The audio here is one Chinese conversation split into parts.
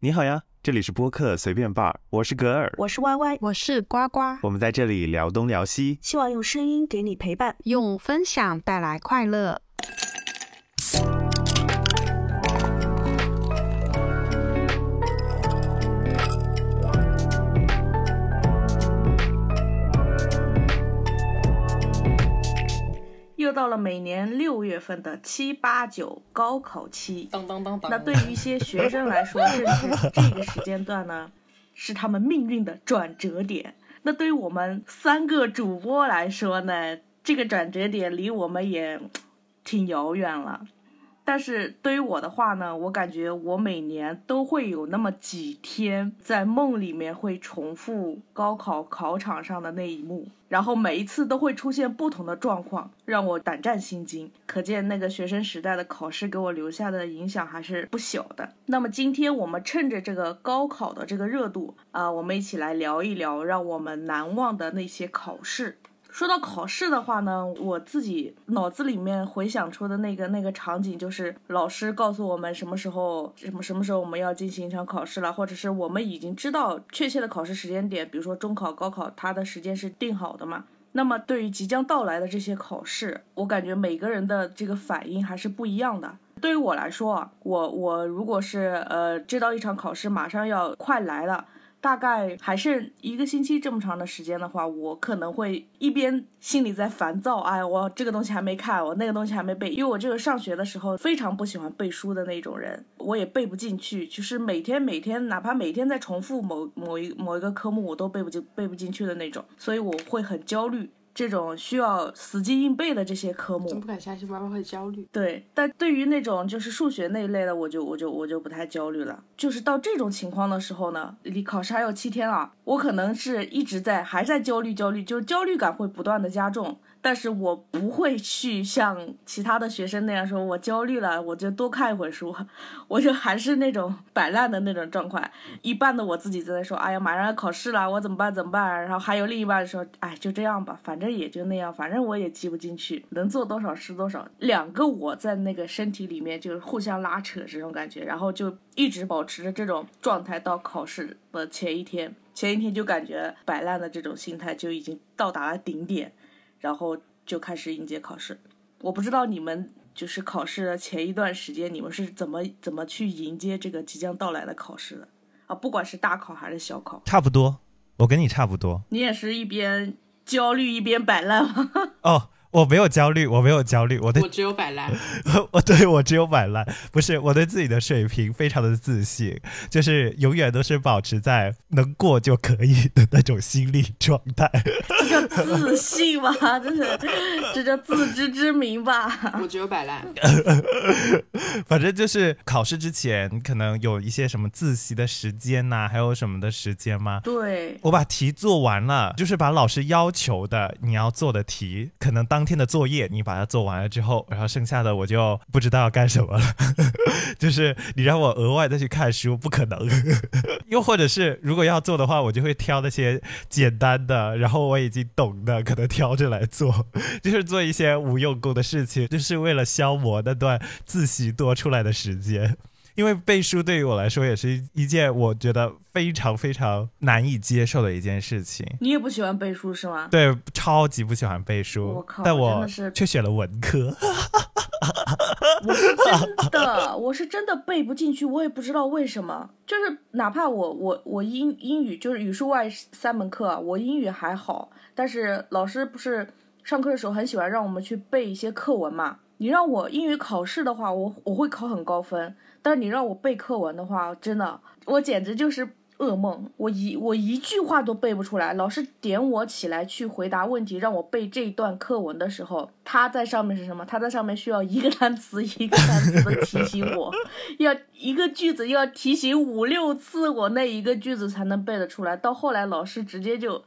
你好呀，这里是播客随便 bar，我是格尔，我是歪歪。我是呱呱，我们在这里聊东聊西，希望用声音给你陪伴，用分享带来快乐。到了每年六月份的七八九高考期，当当当当。那对于一些学生来说，正是这个时间段呢，是他们命运的转折点。那对于我们三个主播来说呢，这个转折点离我们也挺遥远了。但是对于我的话呢，我感觉我每年都会有那么几天在梦里面会重复高考考场上的那一幕，然后每一次都会出现不同的状况，让我胆战心惊。可见那个学生时代的考试给我留下的影响还是不小的。那么今天我们趁着这个高考的这个热度啊，我们一起来聊一聊让我们难忘的那些考试。说到考试的话呢，我自己脑子里面回想出的那个那个场景，就是老师告诉我们什么时候什么什么时候我们要进行一场考试了，或者是我们已经知道确切的考试时间点，比如说中考、高考，它的时间是定好的嘛。那么对于即将到来的这些考试，我感觉每个人的这个反应还是不一样的。对于我来说啊，我我如果是呃知道一场考试马上要快来了。大概还剩一个星期这么长的时间的话，我可能会一边心里在烦躁，哎，我这个东西还没看，我那个东西还没背，因为我这个上学的时候非常不喜欢背书的那种人，我也背不进去，就是每天每天哪怕每天在重复某某一某一个科目，我都背不进背不进去的那种，所以我会很焦虑。这种需要死记硬背的这些科目，真不敢相信妈妈会焦虑。对，但对于那种就是数学那一类的，我就我就我就不太焦虑了。就是到这种情况的时候呢，离考试还有七天了，我可能是一直在还在焦虑焦虑，就是焦虑感会不断的加重。但是我不会去像其他的学生那样说，我焦虑了，我就多看一会儿书，我就还是那种摆烂的那种状况。一半的我自己在说，哎呀，马上要考试了，我怎么办？怎么办？然后还有另一半说，哎，就这样吧，反正也就那样，反正我也记不进去，能做多少是多少。两个我在那个身体里面就是互相拉扯这种感觉，然后就一直保持着这种状态到考试的前一天，前一天就感觉摆烂的这种心态就已经到达了顶点。然后就开始迎接考试，我不知道你们就是考试的前一段时间，你们是怎么怎么去迎接这个即将到来的考试的啊？不管是大考还是小考，差不多，我跟你差不多。你也是一边焦虑一边摆烂吗？哦。我没有焦虑，我没有焦虑，我对我只有摆烂，我对我只有摆烂，不是我对自己的水平非常的自信，就是永远都是保持在能过就可以的那种心理状态。这叫自信吗？这是这叫自知之明吧？我只有摆烂，反正就是考试之前可能有一些什么自习的时间呐，还有什么的时间吗？对，我把题做完了，就是把老师要求的你要做的题，可能当。当天的作业你把它做完了之后，然后剩下的我就不知道要干什么了。就是你让我额外再去看书，不可能。又或者是如果要做的话，我就会挑那些简单的，然后我已经懂的，可能挑着来做，就是做一些无用功的事情，就是为了消磨那段自习多出来的时间。因为背书对于我来说也是一件我觉得非常非常难以接受的一件事情。你也不喜欢背书是吗？对，超级不喜欢背书。我靠，但我却选了文科。我是真的，我是真的背不进去，我也不知道为什么。就是哪怕我我我英英语就是语数外三门课，我英语还好，但是老师不是上课的时候很喜欢让我们去背一些课文嘛？你让我英语考试的话，我我会考很高分。但是你让我背课文的话，真的，我简直就是噩梦。我一我一句话都背不出来。老师点我起来去回答问题，让我背这段课文的时候，他在上面是什么？他在上面需要一个单词一个单词的提醒我，要一个句子要提醒五六次，我那一个句子才能背得出来。到后来，老师直接就。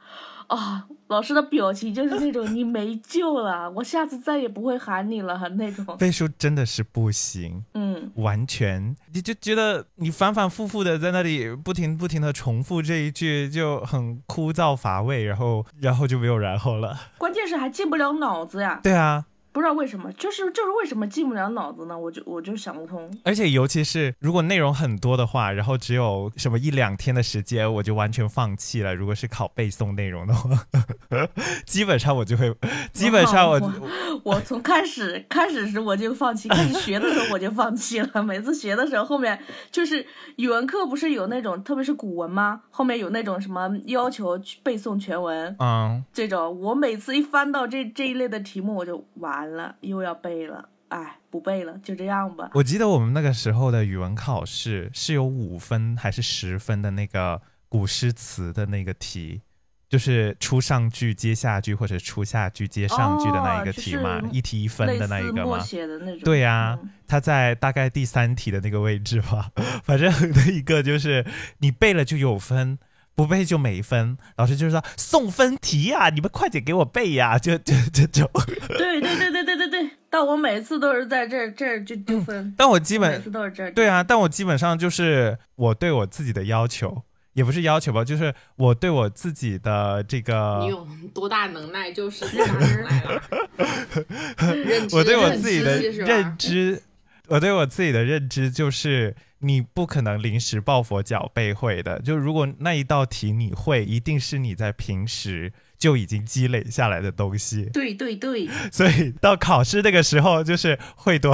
啊，老师的表情就是那种你没救了，我下次再也不会喊你了那种。背书真的是不行，嗯，完全你就觉得你反反复复的在那里不停不停的重复这一句就很枯燥乏味，然后然后就没有然后了。关键是还进不了脑子呀。对啊，不知道为什么，就是就是为什么进不了脑子呢？我就我就想不通。而且尤其是如果内容很多的话，然后只有什么一两天的时间，我就完全放弃了。如果是考背诵内容的话，基本上我就会，基本上我我从开始开始时我就放弃，开始学的时候我就放弃了。每次学的时候，后面就是语文课不是有那种，特别是古文吗？后面有那种什么要求背诵全文，嗯，这种我每次一翻到这这一类的题目，我就完了，又要背了。哎，不背了，就这样吧。我记得我们那个时候的语文考试是有五分还是十分的那个古诗词的那个题，就是出上句接下句或者出下句接上句的那一个题嘛，一题一分的那一个嘛。对呀，它在大概第三题的那个位置吧。反正那一个就是你背了就有分。不背就没分，老师就是说送分题呀，你们快点给我背呀，就 就就就。对对对对对对对，但我每次都是在这儿这儿就丢分。但我基本每次都是这儿。对啊，但我基本上就是我对我自己的要求，也不是要求吧，就是我对我自己的这个。你有多大能耐就是多大能耐了。我对我自己的认知，我对我自己的认知就是。你不可能临时抱佛脚背会的，就如果那一道题你会，一定是你在平时就已经积累下来的东西。对对对，所以到考试那个时候，就是 会多，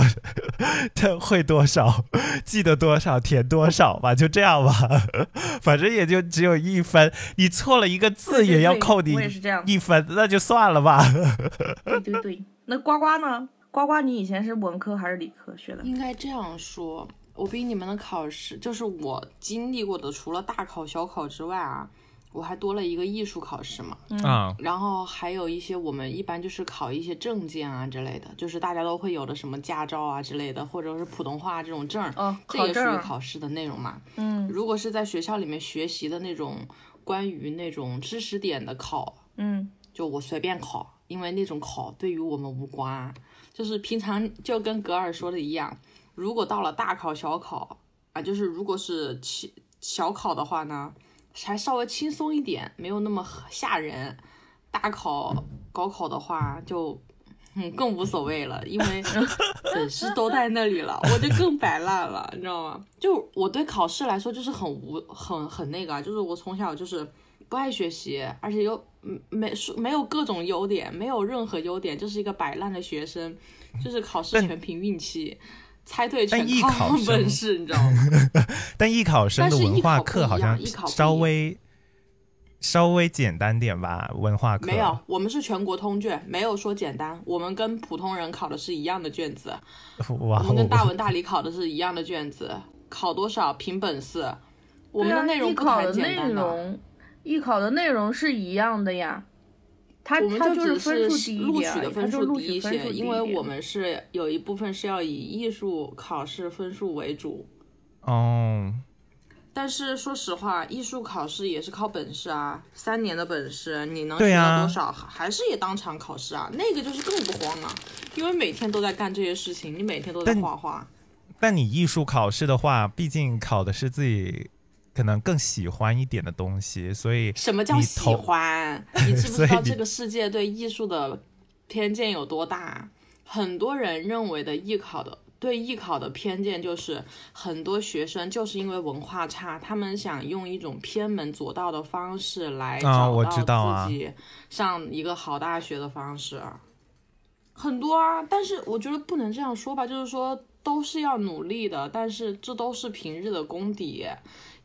会多少，记得多少填多少吧，就这样吧，反正也就只有一分，你错了一个字也要扣你一分，那就算了吧。对对对，那呱呱呢？呱呱，你以前是文科还是理科学的？应该这样说。我比你们的考试，就是我经历过的，除了大考、小考之外啊，我还多了一个艺术考试嘛。嗯。然后还有一些我们一般就是考一些证件啊之类的，就是大家都会有的什么驾照啊之类的，或者是普通话这种证，这也属于考试的内容嘛。嗯。如果是在学校里面学习的那种关于那种知识点的考，嗯，就我随便考，因为那种考对于我们无关，就是平常就跟格尔说的一样。如果到了大考小考啊，就是如果是小小考的话呢，还稍微轻松一点，没有那么吓人。大考高考的话就嗯更无所谓了，因为本事都在那里了，我就更摆烂了，你知道吗？就我对考试来说就是很无很很那个，就是我从小就是不爱学习，而且又没没有各种优点，没有任何优点，就是一个摆烂的学生，就是考试全凭运气。猜对全靠本事，你知道吗？但艺考生的文化课好像稍微稍微简单点吧，文化课没有，我们是全国通卷，没有说简单。我们跟普通人考的是一样的卷子，我们跟大文大理考的是一样的卷子，考多少凭本事。我们的内容不谈简单的，艺考的内容是一样的呀。我们就只是录取的分数低一些，因为我们是有一部分是要以艺术考试分数为主。哦。但是说实话，艺术考试也是靠本事啊，三年的本事，你能学到多少，还是也当场考试啊？那个就是更不慌了，因为每天都在干这些事情，你每天都在画画。但你艺术考试的话，毕竟考的是自己。可能更喜欢一点的东西，所以什么叫喜欢？你知不知道这个世界对艺术的偏见有多大？很多人认为的艺考的对艺考的偏见就是，很多学生就是因为文化差，他们想用一种偏门左道的方式来找到自己上一个好大学的方式。很多啊，但是我觉得不能这样说吧，就是说都是要努力的，但是这都是平日的功底。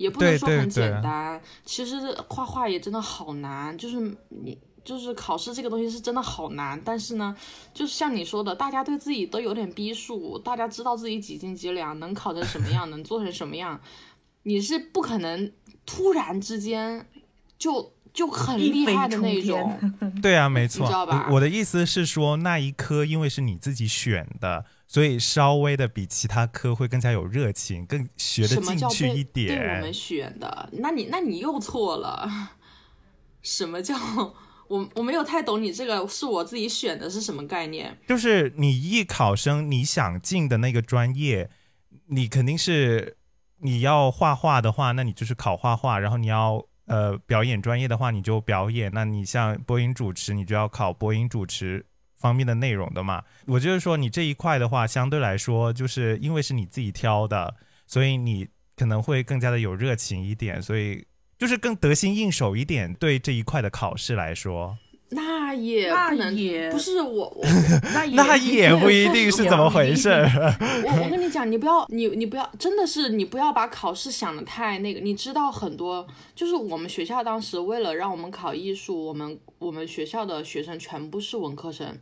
也不能说很简单，其实画画也真的好难，就是你就是考试这个东西是真的好难，但是呢，就是像你说的，大家对自己都有点逼数，大家知道自己几斤几两，能考成什么样，能做成什么样，你是不可能突然之间就就很厉害的那种。对啊，没错，知道吧？我的意思是说，那一科因为是你自己选的。所以稍微的比其他科会更加有热情，更学得进去一点。对我们选的，那你那你又错了。什么叫我我没有太懂你这个是我自己选的是什么概念？就是你艺考生你想进的那个专业，你肯定是你要画画的话，那你就是考画画；然后你要呃表演专业的话，你就表演。那你像播音主持，你就要考播音主持。方面的内容的嘛。我就是说，你这一块的话，相对来说，就是因为是你自己挑的，所以你可能会更加的有热情一点，所以就是更得心应手一点。对这一块的考试来说，那也那不能，也不是我我那也那也不一定是怎么回事。我我跟你讲，你不要你你不要，真的是你不要把考试想的太那个。你知道很多，就是我们学校当时为了让我们考艺术，我们我们学校的学生全部是文科生。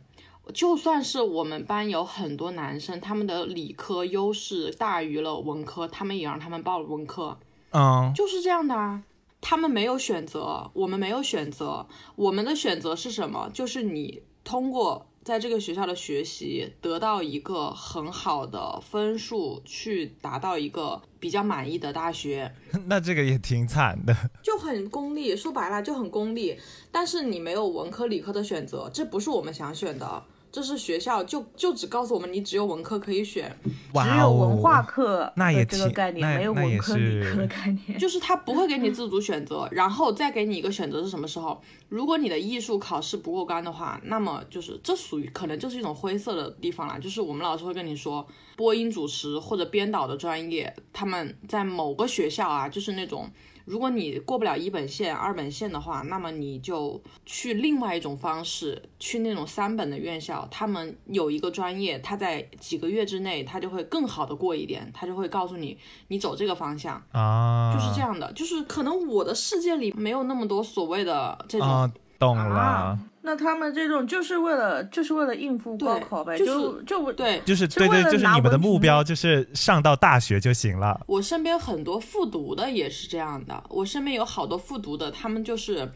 就算是我们班有很多男生，他们的理科优势大于了文科，他们也让他们报了文科，嗯，就是这样的啊。他们没有选择，我们没有选择，我们的选择是什么？就是你通过在这个学校的学习，得到一个很好的分数，去达到一个比较满意的大学，那这个也挺惨的。就很功利。说白了就很功利，但是你没有文科理科的选择，这不是我们想选的。这是学校就就只告诉我们，你只有文科可以选，哇只有文化哦课那也这个概念，没有文科理科的概念。就是他不会给你自 主选择，然后再给你一个选择是什么时候？如果你的艺术考试不过关的话，那么就是这属于可能就是一种灰色的地方啦。就是我们老师会跟你说，播音主持或者编导的专业，他们在某个学校啊，就是那种。如果你过不了一本线、二本线的话，那么你就去另外一种方式，去那种三本的院校，他们有一个专业，他在几个月之内，他就会更好的过一点，他就会告诉你，你走这个方向。啊，就是这样的，就是可能我的世界里没有那么多所谓的这种，啊，懂了。啊，那他们这种就是为了就是为了应付高考呗，就是就就对就是对对，就是你们的目标就是上到大学就行了。我身边很多复读的也是这样的，我身边有好多复读的，他们就是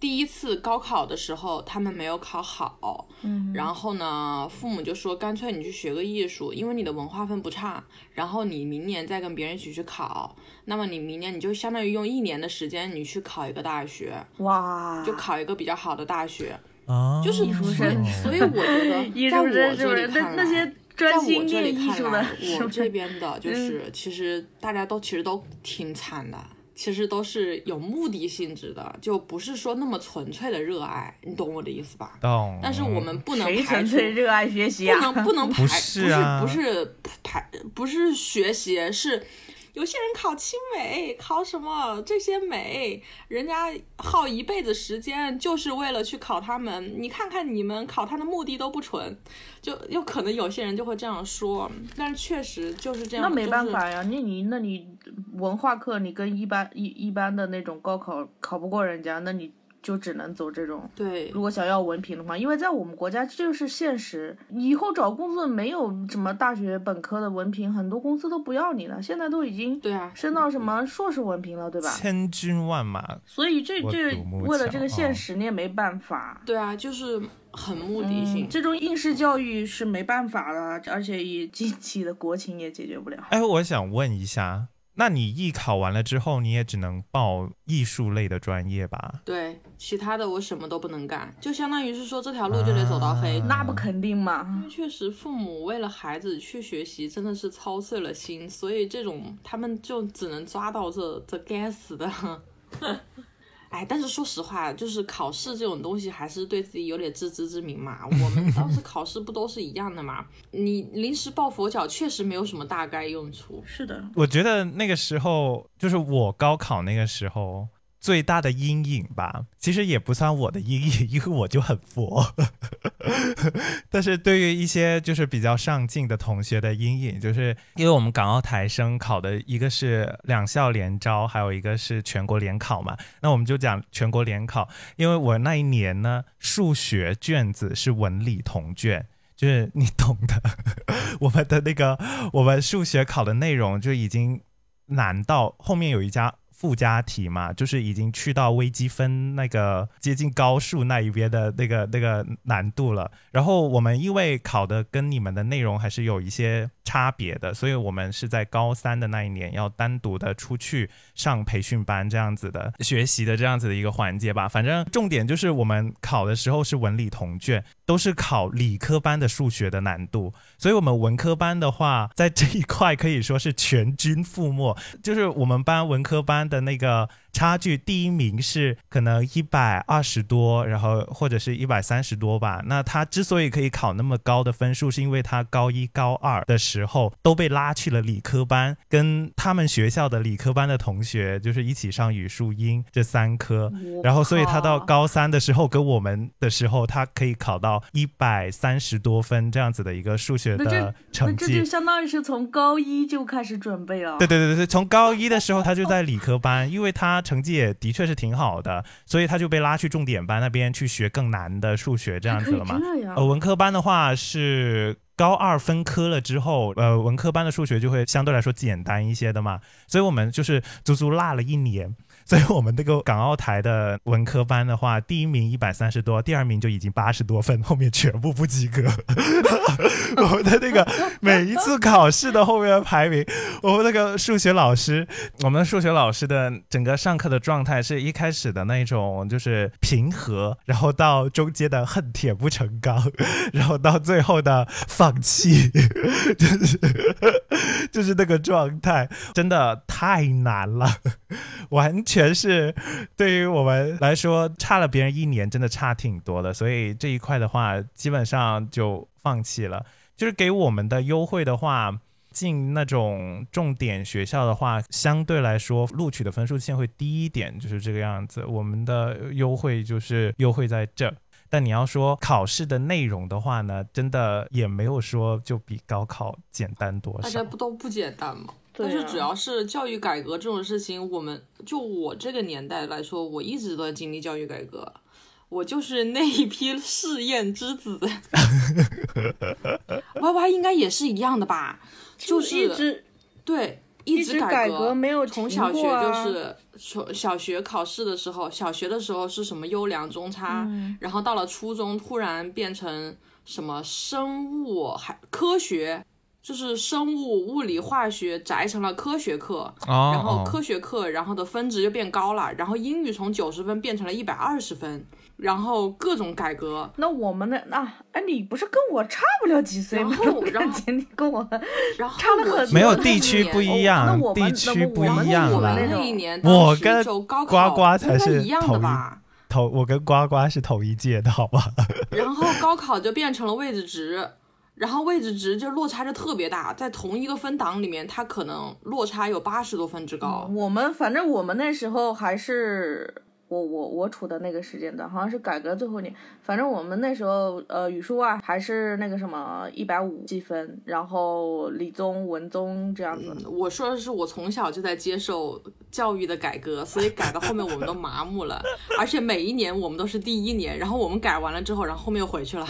第一次高考的时候，他们没有考好，嗯，然后呢，父母就说干脆你去学个艺术，因为你的文化分不差，然后你明年再跟别人一起去考，那么你明年你就相当于用一年的时间你去考一个大学，哇，就考一个比较好的大学，啊，就是艺术所以生所以我觉得 在我生是不是？这里看来，那那些在专我这里看来艺术的，，我这？边的就 是其实大家都其实都挺惨的。其实都是有目的性质的，就不是说那么纯粹的热爱，你懂我的意思吧？懂。但是我们不能谁纯排除，粹热爱学习不啊？能不能排，不不是啊不是排，不是学习，是有些人考清美，考什么这些美，人家耗一辈子时间就是为了去考他们。你看看你们考他的目的都不纯，就有可能有些人就会这样说，但是确实就是这样。那没办就是法呀，那你那你文化课你跟一般一一般的那种高考考不过人家，那你就只能走这种。对如果想要文凭的话，因为在我们国家这就是现实，以后找工作没有什么大学本科的文凭，很多公司都不要你了。现在都已经对啊，升到什么硕士文凭了，对吧？千军万马，所以这这为了这个现实，你也没办法。对啊，就是很目的性。嗯，这种应试教育是没办法的，而且以近期的国情也解决不了。哎，我想问一下，那你艺考完了之后，你也只能报艺术类的专业吧？对，其他的我什么都不能干，就相当于是说这条路就得走到黑。啊那不肯定嘛？确实，父母为了孩子去学习，真的是操碎了心，所以这种他们就只能抓到这这该死的。哎，但是说实话，就是考试这种东西，还是对自己有点自知之明嘛。我们当时考试不都是一样的嘛？你临时抱佛脚，确实没有什么大概用处。是的，我觉得那个时候，就是我高考那个时候最大的阴影吧，其实也不算我的阴影，因为我就很佛。但是对于一些就是比较上进的同学的阴影，就是因为我们港澳台生考的一个是两校联招，还有一个是全国联考嘛。那我们就讲全国联考，因为我那一年呢，数学卷子是文理同卷。就是你懂的，我们的那个我们数学考的内容就已经难到后面有一家附加题嘛，就是已经去到微积分那个接近高数那一边的那个那个难度了。然后我们因为考的跟你们的内容还是有一些差别的，所以我们是在高三的那一年要单独的出去上培训班这样子的学习的这样子的一个环节吧。反正重点就是我们考的时候是文理同卷，都是考理科班的数学的难度，所以我们文科班的话，在这一块可以说是全军覆没。就是我们班文科班的那个差距，第一名是可能一百二十多，然后或者是一百三十多吧。那他之所以可以考那么高的分数，是因为他高一、高二的时候都被拉去了理科班，跟他们学校的理科班的同学就是一起上语数英这三科，然后所以他到高三的时候跟我们的时候，他可以考到一百三十多分这样子的一个数学的成绩。这就相当于是从高一就开始准备了。对对对对，从高一的时候 他就在理科班，因为他成绩也的确是挺好的，所以他就被拉去重点班那边去学更难的数学这样子了嘛。呃，文科班的话是高二分科了之后，呃，文科班的数学就会相对来说简单一些的嘛，所以我们就是足足落了一年。所以我们那个港澳台的文科班的话，第一名一百三十多，第二名就已经八十多分，后面全部不及格。我们的那个每一次考试的后面排名，我们那个数学老师，我们数学老师的整个上课的状态是一开始的那种就是平和，然后到中间的恨铁不成钢，然后到最后的放弃，就是就是那个状态，真的太难了，完全。是对于我们来说差了别人一年，真的差挺多的。所以这一块的话，基本上就放弃了。就是给我们的优惠的话，进那种重点学校的话，相对来说录取的分数线会低一点，就是这个样子。我们的优惠就是优惠在这。但你要说考试的内容的话呢，真的也没有说就比高考简单多少。大家不都不简单吗？但是主要是教育改革这种事情，我们就我这个年代来说，我一直都在经历教育改革，我就是那一批试验之子。Y Y 应该也是一样的吧？就是一直对一直改革没有从小学就是从小学考试的时候，小学的时候是什么优良中差，然后到了初中突然变成什么生物还科学。就是生物、物理、化学宅成了科学课，然后科学课，然后的分值就变高了，然后英语从九十分变成了一百二十分，然后各种改革。那我们的那哎，你不是跟我差不了几岁吗？然后你 跟我然后差了很没有地区不一样，地区不一样。我们那一年，我跟呱呱才是一样的吧？头我跟呱呱是同一届的好吧？然后高考就变成了位置值。然后位置值就落差就特别大，在同一个分档里面，它可能落差有八十多分之高。我们反正我们那时候还是。我我我处的那个时间段好像是改革最后年，反正我们那时候呃语数外还是那个什么一百五积分，然后理综文综这样子。我说的是我从小就在接受教育的改革，所以改到后面我们都麻木了，而且每一年我们都是第一年，然后我们改完了之后，然后后面又回去了。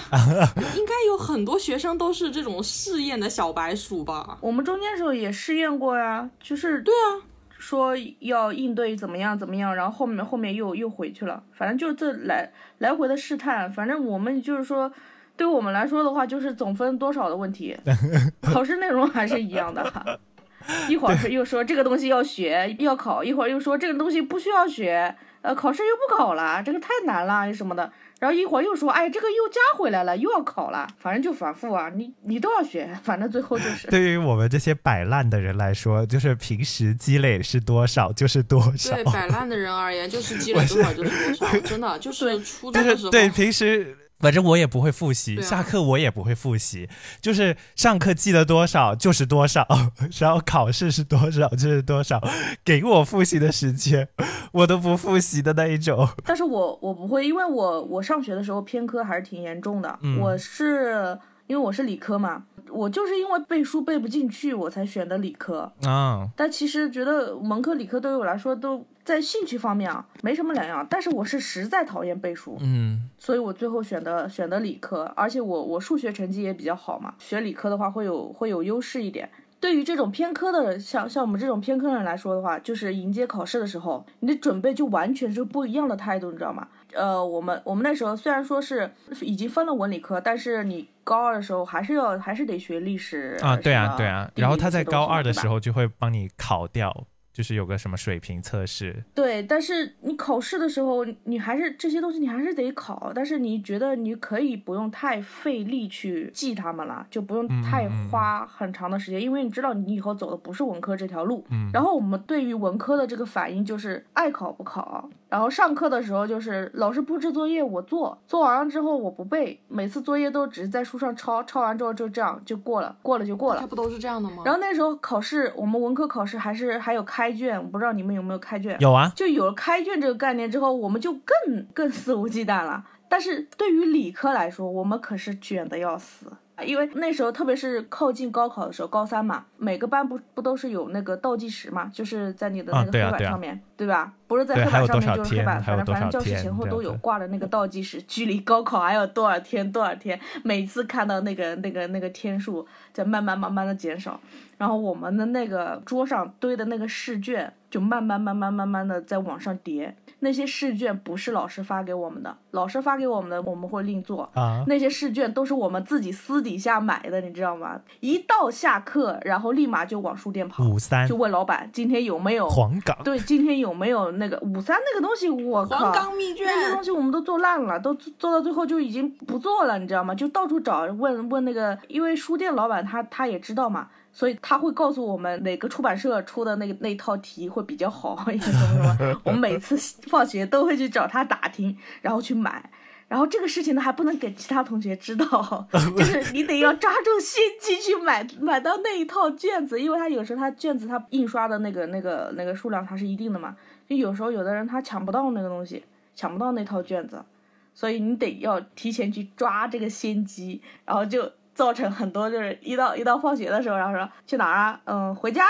应该有很多学生都是这种试验的小白鼠吧？我们中间时候也试验过呀，就是对啊。说要应对怎么样怎么样，然后后面后面又又回去了，反正就这来来回的试探，反正我们就是说，对我们来说的话，就是总分多少的问题，考试内容还是一样的，一会儿又说这个东西要学要考，一会儿又说这个东西不需要学，呃，考试又不考了，这个太难了什么的。然后一会儿又说，哎，这个又加回来了，又要考了，反正就反复啊，你你都要学，反正最后就是。对于我们这些摆烂的人来说，就是平时积累是多少就是多少。对摆烂的人而言，就是积累多少就是多少，真的就是初中的时候。对平时。反正我也不会复习，下课我也不会复习，就是上课记得多少就是多少，然后考试是多少就是多少，给我复习的时间，我都不复习的那一种。但是我我不会，因为我我上学的时候偏科还是挺严重的。我是因为我是理科嘛，我就是因为背书背不进去，我才选的理科啊。但其实觉得文科理科对于我来说都。在兴趣方面啊，没什么两样，但是我是实在讨厌背书，嗯，所以我最后选的选的理科，而且我我数学成绩也比较好嘛，学理科的话会有会有优势一点。对于这种偏科的，像像我们这种偏科人来说的话，就是迎接考试的时候，你的准备就完全是不一样的态度，你知道吗？呃，我们我们那时候虽然说是已经分了文理科，但是你高二的时候还是要还是得学历史啊，对啊对啊，然后他在高二的时候就会帮你考掉。就是有个什么水平测试。对，但是你考试的时候，你还是这些东西你还是得考，但是你觉得你可以不用太费力去记它们了，就不用太花很长的时间，因为你知道你以后走的不是文科这条路。嗯然后我们对于文科的这个反应就是爱考不考，然后上课的时候就是老师布置作业我做，做完了之后我不背，每次作业都只是在书上抄，抄完之后就这样就过了，过了就过了。它不都是这样的吗？然后那时候考试，我们文科考试还是还有开卷，我不知道你们有没有开卷。有啊，就有了开卷这个概念之后，我们就更更肆无忌惮了。但是对于理科来说，我们可是卷的要死，因为那时候特别是靠近高考的时候，高三嘛，每个班不不都是有那个倒计时嘛，就是在你的那个黑啊对啊对啊板上面，对吧？不是在黑板上面就是黑板，反正反正教室前后都有挂的那个倒计时，距离高考还有多少天多少天，每次看到那个那个那个天数在慢慢慢慢的减少，然后我们的那个桌上堆的那个试卷就慢慢慢慢慢慢的在往上叠。那些试卷不是老师发给我们的，老师发给我们的我们会另做。啊，那些试卷都是我们自己私底下买的，你知道吗？一到下课，然后立马就往书店跑，五三就问老板今天有没有黄冈，对，今天有没有那个五三那个东西？我靠，黄冈密卷那些东西我们都做烂了，都做做到最后就已经不做了，你知道吗？就到处找问问那个，因为书店老板他他也知道嘛，所以他会告诉我们哪个出版社出的那个那套题会比较好，也什么什么。我们每次 放学都会去找他打听，然后去买。然后这个事情呢，还不能给其他同学知道，就是你得要抓住先机去买买到那一套卷子，因为他有时候他卷子他印刷的那个那个那个数量它是一定的嘛，就有时候有的人他抢不到那个东西，抢不到那套卷子，所以你得要提前去抓这个先机，然后就造成很多就是一到一到放学的时候，然后说去哪儿啊？嗯，回家呀。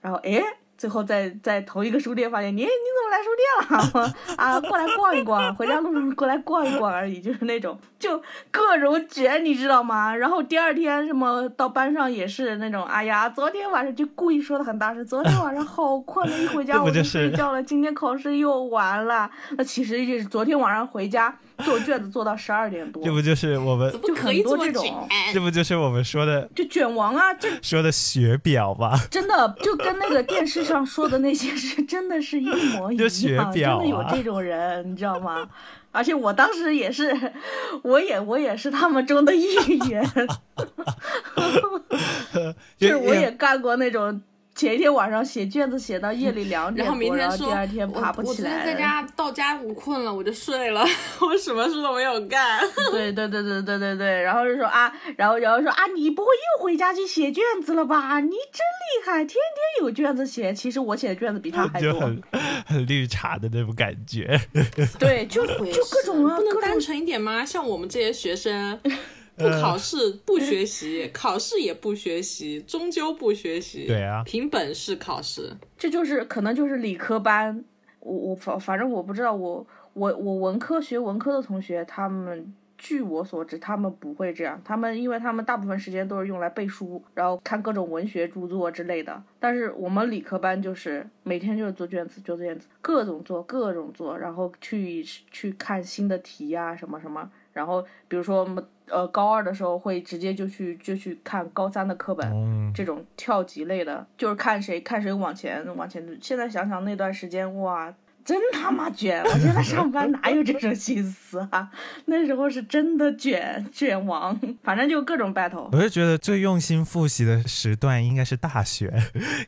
然后诶，最后在在同一个书店发现你你怎么来书店了？啊，过来逛一逛，回家路上过来逛一逛而已，就是那种就各种卷，你知道吗？然后第二天什么到班上也是那种，哎呀，昨天晚上就故意说的很大声，昨天晚上好困了，一回家 我就睡觉了，今天考试又完了。那其实就是昨天晚上回家做卷子做到十二点多这，不就是我们怎么可以这么就很多这种？这不就是我们说的就卷王啊，就说的学表吧？真的就跟那个电视上说的那些是真的是一模一样，真表啊的有这种人，你知道吗？而且我当时也是，我也我也是他们中的一员，就是我也干过那种前一天晚上写卷子写到夜里两点然后明多，然天说，后第二天爬不我我起来昨天在家到家我困了，我就睡了，我什么事都没有干。对对对对对对对，然后就说啊，然后然后说啊，你不会又回家去写卷子了吧？你真厉害，天天有卷子写。其实我写的卷子比他还多。就很很绿茶的那种感觉。对，就就各种啊，不能单纯一点吗？像我们这些学生，不考试不学习，考试也不学习，终究不学习。对啊凭本事考试。这就是可能就是理科班。我我反反正我不知道，我我我文科学文科的同学，他们据我所知，他们不会这样。他们因为他们大部分时间都是用来背书，然后看各种文学著作之类的。但是我们理科班就是每天就是做卷子，做卷子，各种做，各种做，然后去去看新的题呀、什么什么。然后比如说我们呃高二的时候会直接就去就去看高三的课本，嗯，这种跳级类的，就是看谁看谁往前往前。现在想想那段时间，哇，真他妈卷！我现在上班哪有这种心思啊？那时候是真的卷卷王，反正就各种 battle。我就觉得最用心复习的时段应该是大学，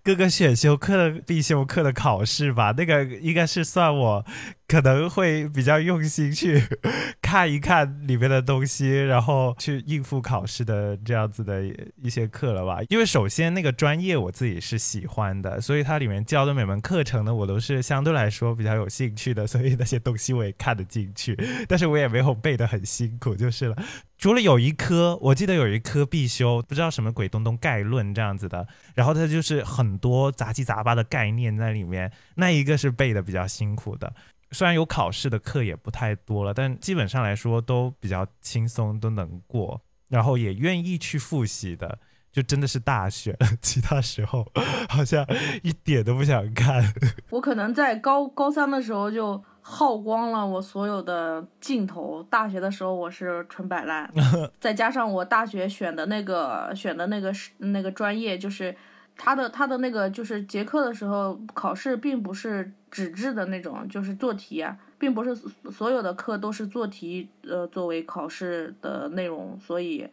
各个选修课的必修课的考试吧，那个应该是算我可能会比较用心去 看一看里面的东西，然后去应付考试的这样子的一些课了吧。因为首先那个专业我自己是喜欢的，所以它里面教的每门课程呢，我都是相对来说比较有兴趣的，所以那些东西我也看得进去，但是我也没有背得很辛苦就是了。除了有一科，我记得有一科必修，不知道什么鬼东东概论这样子的，然后它就是很多杂七杂八的概念在里面，那一个是背的比较辛苦的。虽然有考试的课也不太多了，但基本上来说都比较轻松，都能过，然后也愿意去复习的，就真的是大学，其他时候好像一点都不想看。我可能在高高三的时候就耗光了我所有的劲头，大学的时候我是纯摆烂，再加上我大学选的那个选的那个是那个专业就是。他的他的那个就是结课的时候考试并不是纸质的那种，就是做题啊，并不是所有的课都是做题呃作为考试的内容，所以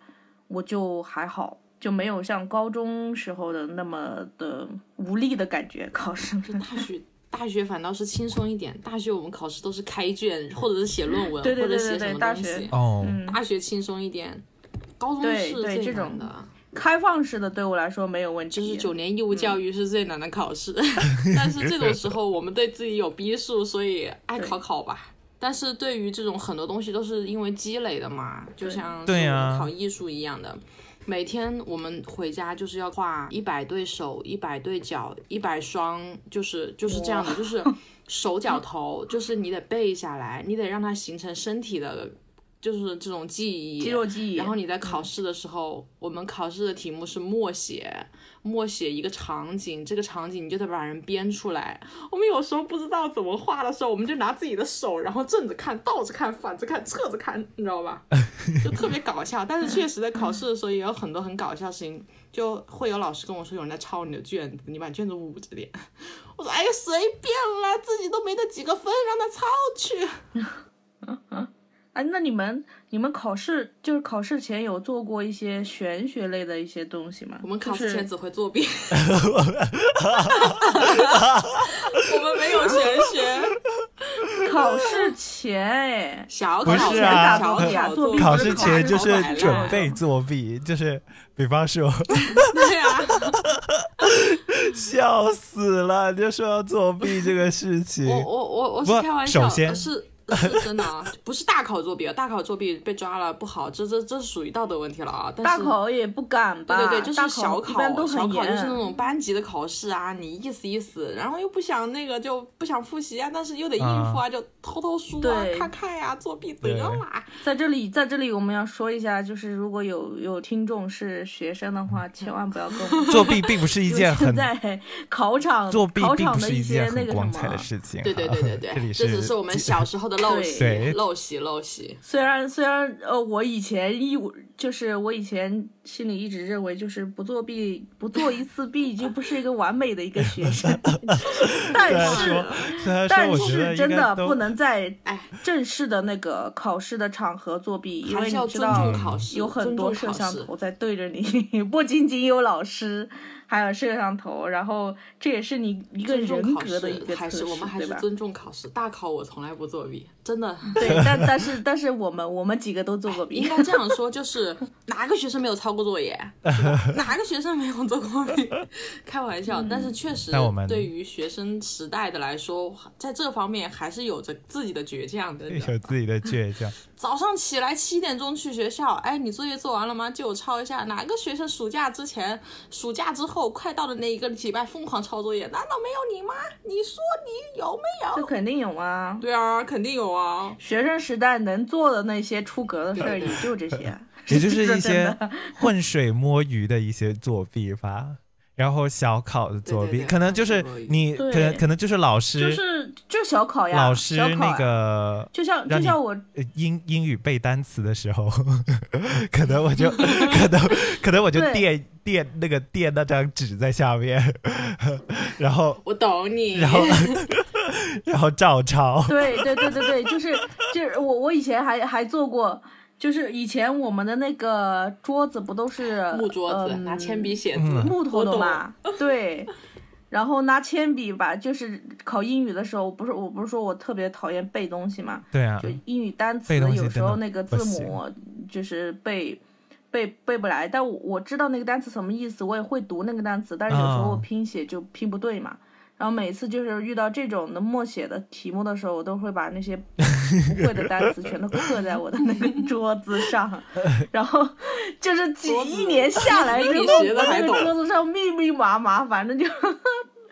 我就还好，就没有像高中时候的那么的无力的感觉。考试就大学大学反倒是轻松一点，大学我们考试都是开卷或者是写论文对 对对或者写什对对，大么东西学，大学轻松一点，高中对是这种难的。开放式的对我来说没有问题。就是九年义务教育是最难的考试，但是这种时候我们对自己有逼数，所以爱考考吧。但是对于这种很多东西都是因为积累的嘛，就像对。呀。考艺术一样的，每天我们回家就是要画一百对手、一百对脚、一百双，就是就是这样的，就是手脚头，就是你得背下来，你得让它形成身体的，就是这种记忆，肌肉记忆，然后你在考试的时候，我们考试的题目是默写，默写一个场景，这个场景你就得把人编出来。我们有时候不知道怎么画的时候，我们就拿自己的手，然后正着看、倒着看、反着看、侧着看，你知道吧？就特别搞笑。但是确实在考试的时候也有很多很搞笑的事情，就会有老师跟我说有人在抄你的卷子，你把卷子捂着点。我说哎呀随便啦，自己都没得几个分，让他抄去。哎，那你们你们考试就是考试前有做过一些玄学类的一些东西吗？我们考试前只会作弊，我们没有玄学。考试前哎，小不考是啊小考作弊考试前就是准备作弊，就是比方说对啊，笑死了，就说要作弊这个事情。我我我我是开玩笑，首先是是 真的啊，不是大考作弊，大考作弊被抓了不好，这这这是属于道德问题了啊。但大考也不敢吧？对对对，就是小考都小。考就是那种班级的考试啊，你意思意思，然后又不想那个就不想复习啊，但是又得应付啊，就偷偷书啊，对看看呀、作弊得对啦。在这里，在这里我们要说一下，就是如果有有听众是学生的话，千万不要跟我们 作弊并不是一件很在考场作弊并不是考场的一件很些那个什么光彩的。事情哈。对对对对对，这里这只是我们小时候的陋习，对陋习陋习。虽然虽然呃，我以前一就是我以前心里一直认为，就是不作弊，不做一次弊就不是一个完美的一个学生。但是但是真的不能在哎，正式的那个考试的场合作弊，因还为是要尊你知道重考试，有很多摄像头在对着你，不仅仅有老师，还有摄像头，然后这也是你一个尊重考人格的一试，个测试，还是我们还？是尊重考试。大考我从来不作弊，真的。对，但但是但是我们我们几个都做过弊应，该这样说，就是 哪个学生没有抄过作业？哪个学生没有做过弊？开玩笑，但是确实但我们对于学生时代的来说，在这方面还是有着自己的倔强的。有自己的倔强。早上起来七点钟去学校，哎，你作业做完了吗？借我抄一下。哪个学生暑假之前、暑假之后快到的那一个礼拜疯狂抄作业？难道没有你吗？你说你有没有？这肯定有啊。对啊，肯定有啊。学生时代能做的那些出格的事儿，也就这些，也就是一些 浑水摸鱼的一些作弊吧。然后小考的作弊，对对对可能就是你可能可能就是老师、就是就小考呀，老师那个就像就像我呃英英语背单词的时候，可能我就 可能可能我就垫垫那个垫那张纸在下面，然后我懂你。然后然后照抄。对对对对对，就是就是我我以前还还做过，就是以前我们的那个桌子不都是木桌子、嗯拿铅笔写字，嗯木头的嘛？对。然后拿铅笔吧，就是考英语的时候，不是我不是说我特别讨厌背东西嘛，对啊就，英语单词有时候那个字母就是背背背不来，但我我知道那个单词什么意思，我也会读那个单词，但是有时候我哦拼写就拼不对嘛。然后每次就是遇到这种的默写的题目的时候，我都会把那些 不会的单词全都刻在我的那个桌子上，然后就是几一年下来之后，那个得还懂桌子上密密麻麻，反正就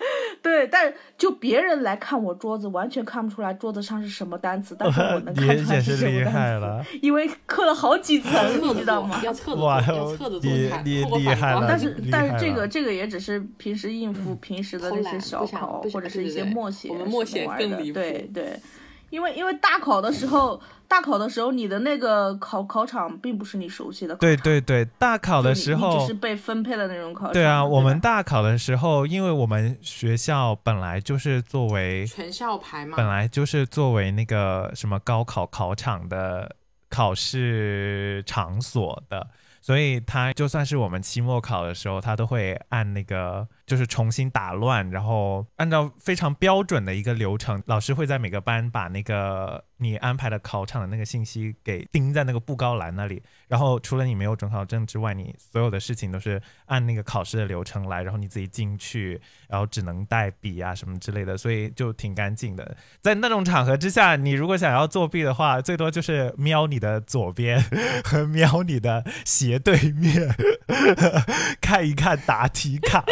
对，但就别人来看我桌子，完全看不出来桌子上是什么单词，但是我能 看出来是什么单害了词，，因为刻了好几层，你知道吗？要侧着做，哇要侧着做你看，你透过反光厉害了但是但是这个这个也只是平时应付平时的那些小考或者是一些默写我们默写对对，因为因为大考的时候，大考的时候，你的那个考考场并不是你熟悉的考场。对对对，大考的时候只是被分配的那种考场。对啊，我们大考的时候，因为我们学校本来就是作为全校排嘛，本来就是作为那个什么高考考场的考试场所的，所以他就算是我们期末考的时候，他都会按那个就是重新打乱，然后按照非常标准的一个流程，老师会在每个班把那个你安排的考场的那个信息给钉在那个布告栏那里，然后除了你没有准考证之外，你所有的事情都是按那个考试的流程来，然后你自己进去，然后只能带笔啊什么之类的，所以就挺干净的。在那种场合之下，你如果想要作弊的话，最多就是瞄你的左边和瞄你的斜对面，看一看答题卡，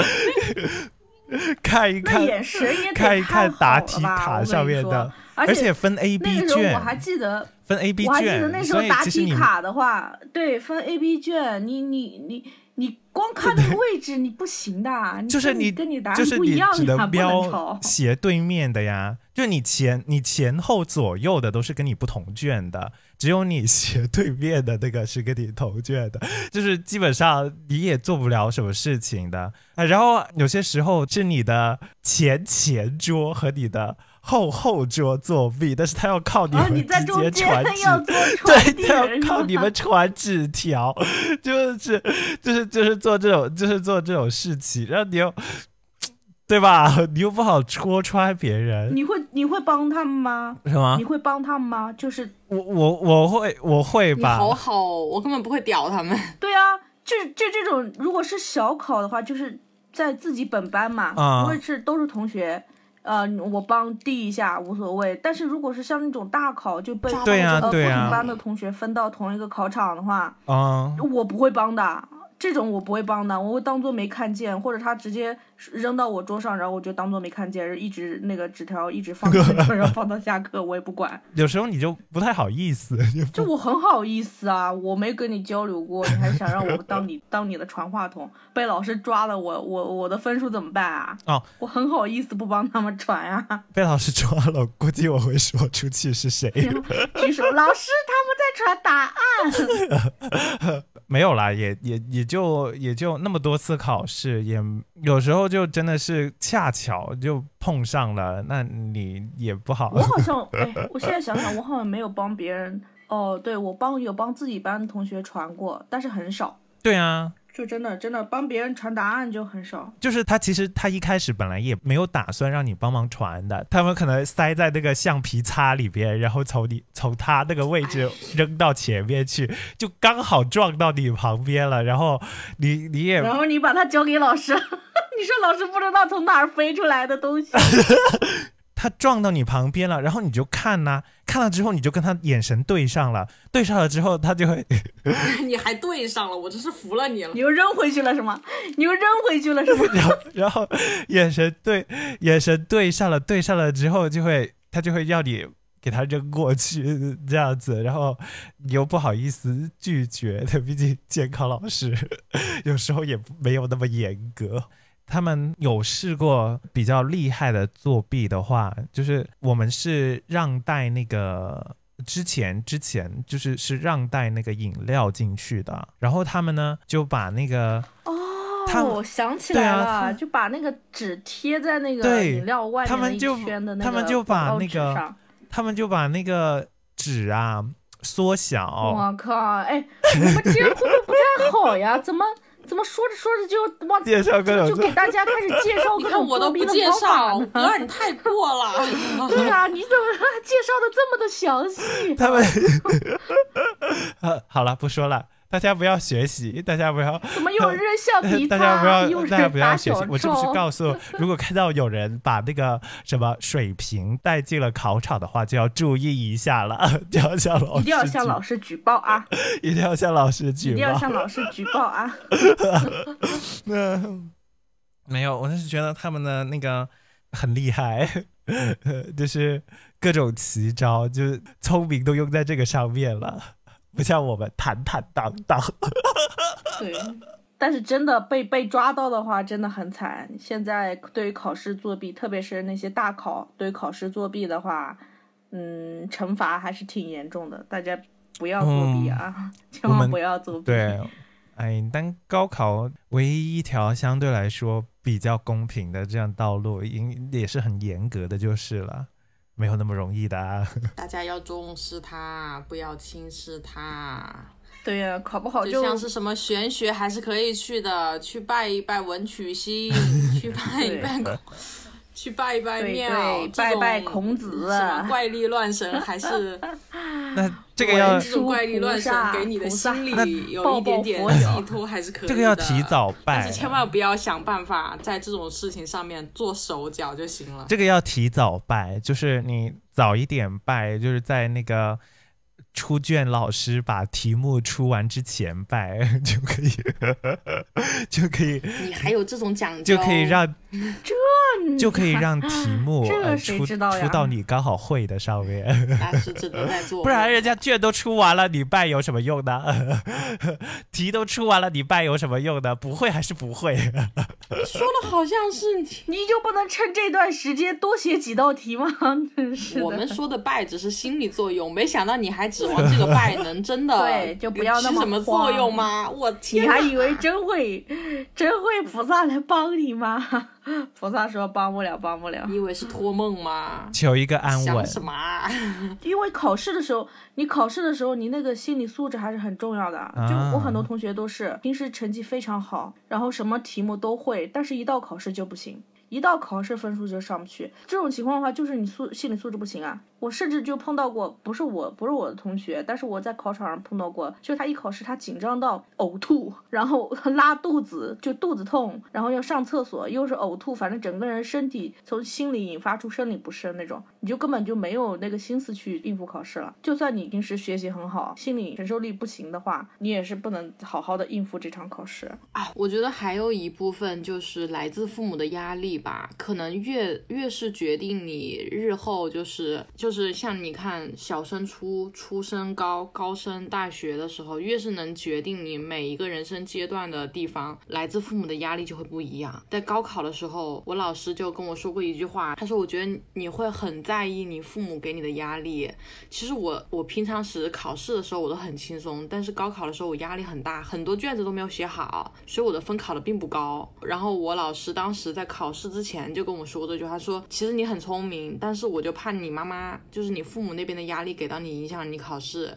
看一那看眼神也得看一看答题卡上面的，而而且分 A、那 B 卷我，还记得，分 A、B 我还记得卷，那时所候答题卡的话，对，分 A、B 卷，你你你你光看那个位置你不行的，就是你跟你答案就是你不一样只呀，不能能标。斜对面的呀，就你前你前后左右的都是跟你不同卷的，只有你斜对面的那个是跟你同卷的，就是基本上你也做不了什么事情的啊。然后有些时候是你的前前桌和你的后后桌作弊，但是他要靠你们你在中间间传纸要做传 对，他要，靠你们传纸条，就是就是就是做这种就是做这种事情，然后你又对吧？你又不好戳穿别人，你会你会帮他们吗？是吗你？会帮他们吗？就是我我我会我会你吧，好好，我根本不会屌他们。对啊，这这这种如果是小考的话，就是在自己本班嘛，啊如果是都是同学，呃，我帮递一下无所谓。但是如果是像那种大考就被对呀呃不同班的同学分到同一个考场的话，嗯，我不会帮的。这种我不会帮的，我会当做没看见，或者他直接扔到我桌上，然后我就当做没看见，一直那个纸条一直放着，然后，放到下课，我也不管。有时候你就不太好意思，就就我很好意思啊，我没跟你交流过，你还想让我当你 当你的传话筒，被老师抓了我，我我的分数怎么办啊？哦，我很好意思不帮他们传啊，被老师抓了，估计我会说出去是谁。举手，老师他们在传答案。没有啦，也也也就也就那么多次考试，也有时候就真的是恰巧就碰上了，那你也不好。我好像，哎，我现在想想，我好像没有帮别人。哦，对，我帮有帮自己班的同学传过，但是很少，对啊，就真的真的帮别人传答案就很少。就是他其实他一开始本来也没有打算让你帮忙传的，他们可能塞在那个橡皮擦里边，然后从你从他那个位置扔到前面去，就刚好撞到你旁边了，然后你你也然后你把它交给老师，你说老师不知道从哪儿飞出来的东西。他撞到你旁边了，然后你就看呐、看了之后你就跟他眼神对上了，对上了之后他就会 你还对上了，我真是服了你了你。又扔回去了是吗？你又扔回去了是吗？然后然后眼神对眼神对上了，对上了之后就会他就会要你给他扔过去这样子，然后你又不好意思拒绝他，毕竟监考老师 有时候也没有那么严格。他们有试过比较厉害的作弊的话，就是我们是让带那个之前之前就是是让带那个饮料进去的，然后他们呢就把那个他哦，们我想起来了，他就把那个纸贴在那个饮料外面一他们就圈的那个他们就把那个他们就把那个纸啊缩小，我靠！哎，你们这样会不会不太好呀？怎么怎么说着说着就忘介绍各种就给大家开始介绍你各看我都不种作弊的介方法绍，呢？哥你太过了。对啊，你怎么 介绍的这么的详细？他们呃 好了不说了，大家不要学习，大家不要。怎么有人橡皮 大家不要，大家不要学习。我是不是？告诉，如果看到有人把那个什么水瓶带进了考场的话，就要注意一下了，就要向老师 一定要向老师举报啊！一定要向老师举报一定要。向老师举报啊！那没有，我是觉得他们的那个很厉害，就是各种奇招，就是聪明都用在这个上面了，不像我们坦坦荡荡。对，但是真的被被抓到的话，真的很惨。现在对于考试作弊，特别是那些大考，对于考试作弊的话，嗯，惩罚还是挺严重的，大家不要作弊啊，千万不要作弊。对，哎，但高考唯一一条相对来说比较公平的这样道路，应也是很严格的，就是了，没有那么容易的、啊。大家要重视它，不要轻视它。对呀、考不好就就像是什么玄学还是可以去的，去拜一拜文曲星，去拜一拜孔，去拜一拜庙，拜拜孔子啊什么怪力乱神，还是那这个要这种怪力乱神给你的心理有一点点寄托，还是可以的。这个要提早拜但是千万不要想办法在这种事情上面做手脚就行了。这个要提早拜，就是你早一点拜，就是在那个出卷老师把题目出完之前拜 就可以，就可以你还有这种讲究，就可以让这就可以让题目 出谁知道呀出到你刚好会的上面，那是真的在做，不然人家卷都出完了，你拜有什么用呢？题都出完了，你拜有什么用呢？不会还是不会？说的好像是你就不能趁这段时间多写几道题吗？真是。我们说的拜只是心理作用，没想到你还指望这个拜能真的对就不要那么起什么作用吗？我你天你！还以为真会真会菩萨来帮你吗？菩萨说帮不了，帮不了。你以为是托梦吗？求一个安稳想。什么啊？因为考试的时候，你考试的时候，你那个心理素质还是很重要的。就我很多同学都是平时成绩非常好，然后什么题目都会，但是一到考试就不行，一到考试分数就上不去。这种情况的话，就是你素心理素质不行啊。我甚至就碰到过，不是我，不是我的同学，但是我在考场上碰到过，就他一考试他紧张到呕吐，然后拉肚子，就肚子痛，然后要上厕所，又是呕吐，反正整个人身体从心理引发出生理不适那种，你就根本就没有那个心思去应付考试了。就算你平时学习很好，心理承受力不行的话，你也是不能好好的应付这场考试。啊，我觉得还有一部分就是来自父母的压力吧，可能越越是决定你日后就是就是像你看小升初、初升高、高升大学的时候，越是能决定你每一个人生阶段的地方，来自父母的压力就会不一样。在高考的时候，我老师就跟我说过一句话，他说我觉得你会很在意你父母给你的压力。其实我我平常时考试的时候我都很轻松，但是高考的时候我压力很大，很多卷子都没有写好，所以我的分考的并不高。然后我老师当时在考试之前就跟我说这句话，说其实你很聪明，但是我就怕你妈妈就是你父母那边的压力给到你，影响你考试。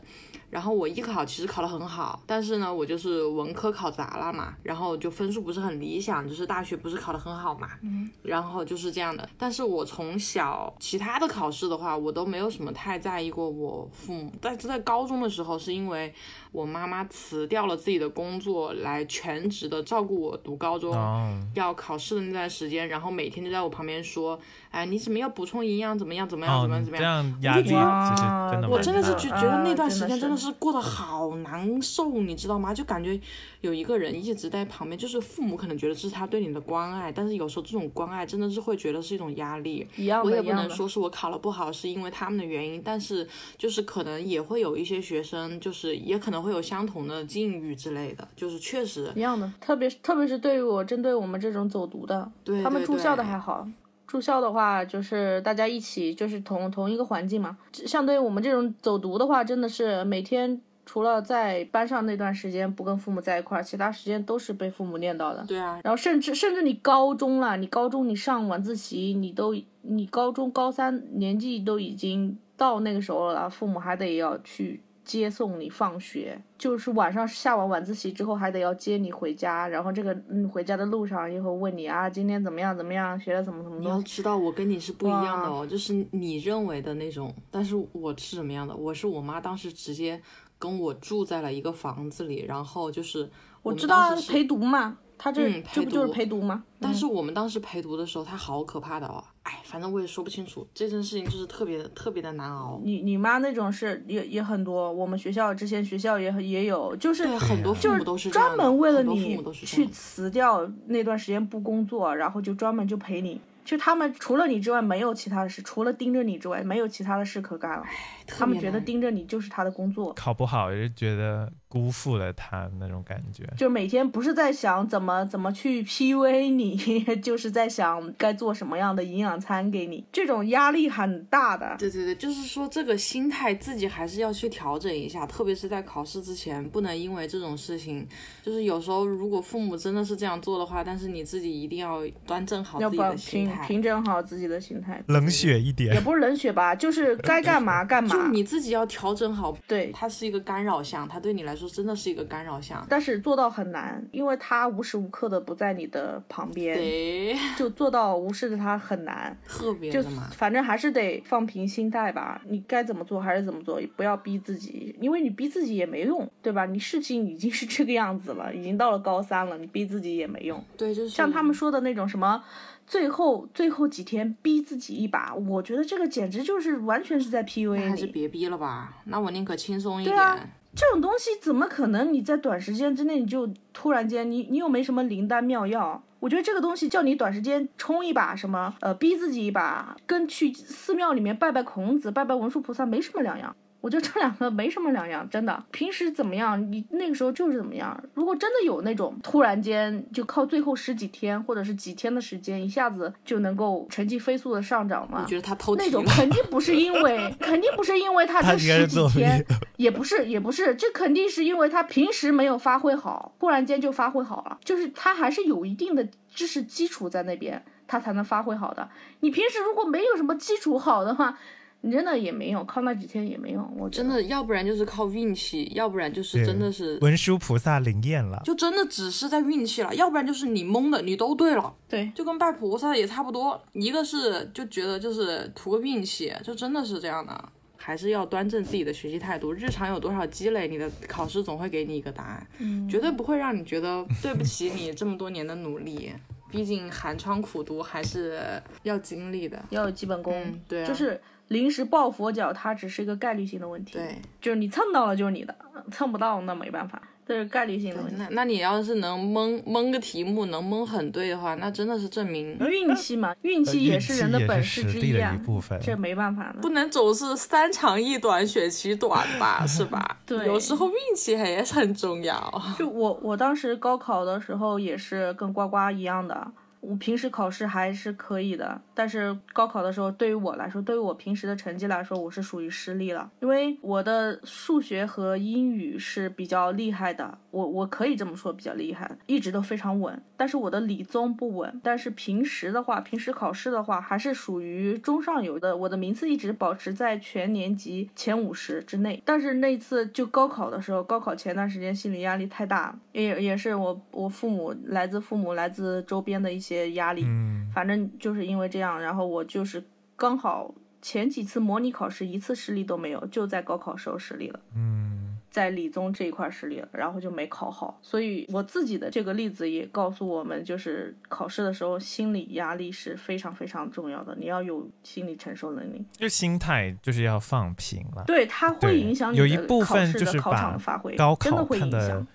然后我艺考其实考得很好，但是呢，我就是文科考砸了嘛，然后就分数不是很理想，就是大学不是考得很好嘛，嗯，然后就是这样的。但是我从小其他的考试的话，我都没有什么太在意过我父母。但是在高中的时候，是因为我妈妈辞掉了自己的工作，来全职的照顾我读高中。哦，要考试的那段时间，然后每天就在我旁边说：“哎，你怎么要补充营养？怎么样？怎么样？哦怎么样？怎么这样？”样压力其实真的我真的是大觉觉得那段时间真的是是过得好难受，你知道吗？就感觉有一个人一直在旁边，就是父母可能觉得这是他对你的关爱，但是有时候这种关爱真的是会觉得是一种压力。一样我的，一样的。也不能说是我考了不好是因为他们的原因，但是就是可能也会有一些学生，就是也可能会有相同的境遇之类的，就是确实一样的，特别是特别是对于我针对我们这种走读的，他们住校的还好。住校的话，就是大家一起，就是同同一个环境嘛。相对于我们这种走读的话，真的是每天除了在班上那段时间不跟父母在一块儿，其他时间都是被父母念叨的。对啊，然后甚至甚至你高中了，你高中你上晚自习，你都你高中高三年纪都已经到那个时候了，父母还得要去接送你放学，就是晚上下完晚自习之后还得要接你回家，然后这个嗯回家的路上也会问你啊今天怎么样怎么样，学了怎么怎么你要。知道，我跟你是不一样的哦，就是你认为的那种，但是我是什么样的？我是我妈当时直接跟我住在了一个房子里，然后就是们我知道陪读嘛，他这、嗯这不就是陪读吗？但是我们当时陪读的时候，他好可怕的哦！哎，反正我也说不清楚，这件事情就是特别特别的难熬。你你妈那种事也也很多，我们学校之前学校也也有，就是，很多父就母都是专门为了你去辞掉那段时间不工作，然后就专门就陪你。就他们除了你之外没有其他的事，除了盯着你之外没有其他的事可干了。他们觉得盯着你就是他的工作。考不好就觉得辜负了他那种感觉。就每天不是在想怎么怎么去 PUA 你，就是在想该做什么样的营养餐给你，这种压力很大的。对对对，就是说这个心态自己还是要去调整一下，特别是在考试之前，不能因为这种事情，就是有时候如果父母真的是这样做的话，但是你自己一定要端正好自己要的心态。平平整好自己的心态，冷血一点也，不是冷血吧，就是该干嘛 干嘛。就你自己要调整好，对，它是一个干扰项，它对你来说真的是一个干扰项。但是做到很难，因为它无时无刻的不在你的旁边，就做到无视的他很难。特别就。反正还是得放平心态吧，你该怎么做还是怎么做，不要逼自己，因为你逼自己也没用，对吧？你事情已经是这个样子了，已经到了高三了，你逼自己也没用。对，就是像他们说的那种什么，最后最后几天逼自己一把，我觉得这个简直就是完全是在 PUA 你。还是别逼了吧，那我宁可轻松一对啊点。这种东西怎么可能你在短时间之内你就突然间你你又没什么灵丹妙药？我觉得这个东西叫你短时间冲一把什么呃逼自己一把，跟去寺庙里面拜拜孔子、拜拜文殊菩萨没什么两样。我觉得这两个没什么两样，真的。平时怎么样，你那个时候就是怎么样。如果真的有那种突然间就靠最后十几天或者是几天的时间，一下子就能够成绩飞速的上涨嘛你？觉得他偷题了。那种肯定不是因为，肯定不是因为他他这十几天，也不是，也不是，这肯定是因为他平时没有发挥好，忽然间就发挥好了，就是他还是有一定的知识基础在那边，他才能发挥好的。你平时如果没有什么基础好的话，你真的也没用，靠那几天也没用。我真的，要不然就是靠运气，要不然就是真的是，文殊菩萨灵验了。就真的只是在运气了，要不然就是你蒙的，你都对了，对，就跟拜菩萨也差不多。一个是就觉得就是图个运气，就真的是这样的。还是要端正自己的学习态度，日常有多少积累，你的考试总会给你一个答案，嗯绝对不会让你觉得对不起你这么多年的努力。毕竟寒窗苦读还是要经历的。要有基本功，嗯，对啊，就是临时抱佛脚，它只是一个概率性的问题。对。就是你蹭到了就是你的，蹭不到那没办法，这是概率性的问题。那那你要是能蒙蒙个题目，能蒙很对的话，那真的是证明运气嘛，运气也是人的本事之一啊。这没办法的。不能总是三长一短选其短吧，是吧？对有时候运气也是很重要。就我我当时高考的时候也是跟呱呱一样的，我平时考试还是可以的，但是高考的时候对于我来说，对于我平时的成绩来说，我是属于失利了，因为我的数学和英语是比较厉害的，我我可以这么说比较厉害，一直都非常稳，但是我的理综不稳，但是平时的话，平时考试的话还是属于中上游的，我的名次一直保持在全年级前五十之内，但是那次就高考的时候，高考前段时间心理压力太大了，也也是我我父母来自父母来自周边的一些压力，嗯，反正就是因为这样，然后我就是刚好前几次模拟考试一次失利都没有，就在高考时候失利了。嗯，在理综这一块失利了，然后就没考好。所以我自己的这个例子也告诉我们，就是考试的时候心理压力是非常非常重要的，你要有心理承受能力。就心态就是要放平了。对，它会影响你的有一部分考试就是的考场把的发挥，高真的考看会影响的。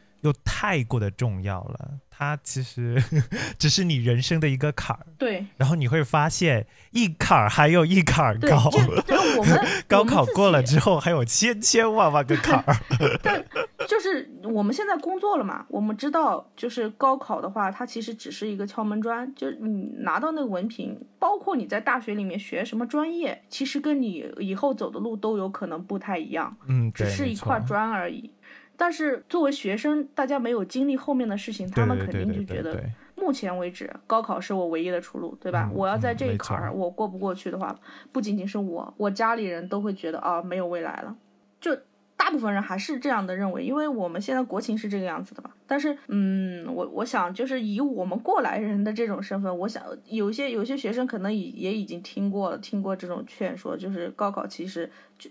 又太过的重要了，它其实 只是你人生的一个坎儿，对然后你会发现一坎儿还有一坎儿对，高，就就我们 高考过了之后还有千千万万个坎儿。但就是我们现在工作了嘛，我们知道，就是高考的话，它其实只是一个敲门砖，就是你拿到那个文凭，包括你在大学里面学什么专业，其实跟你以后走的路都有可能不太一样，嗯，只是一块砖而已。但是作为学生，大家没有经历后面的事情，他们肯定就觉得目前为止，高考是我唯一的出路，对吧？嗯我要在这一坎儿我过不过去的话，不仅仅是我，我家里人都会觉得啊没有未来了。就大部分人还是这样的认为，因为我们现在国情是这个样子的嘛。但是，嗯，我我想就是以我们过来人的这种身份，我想有些有些学生可能也也已经听过了，听过这种劝说，就是高考其实就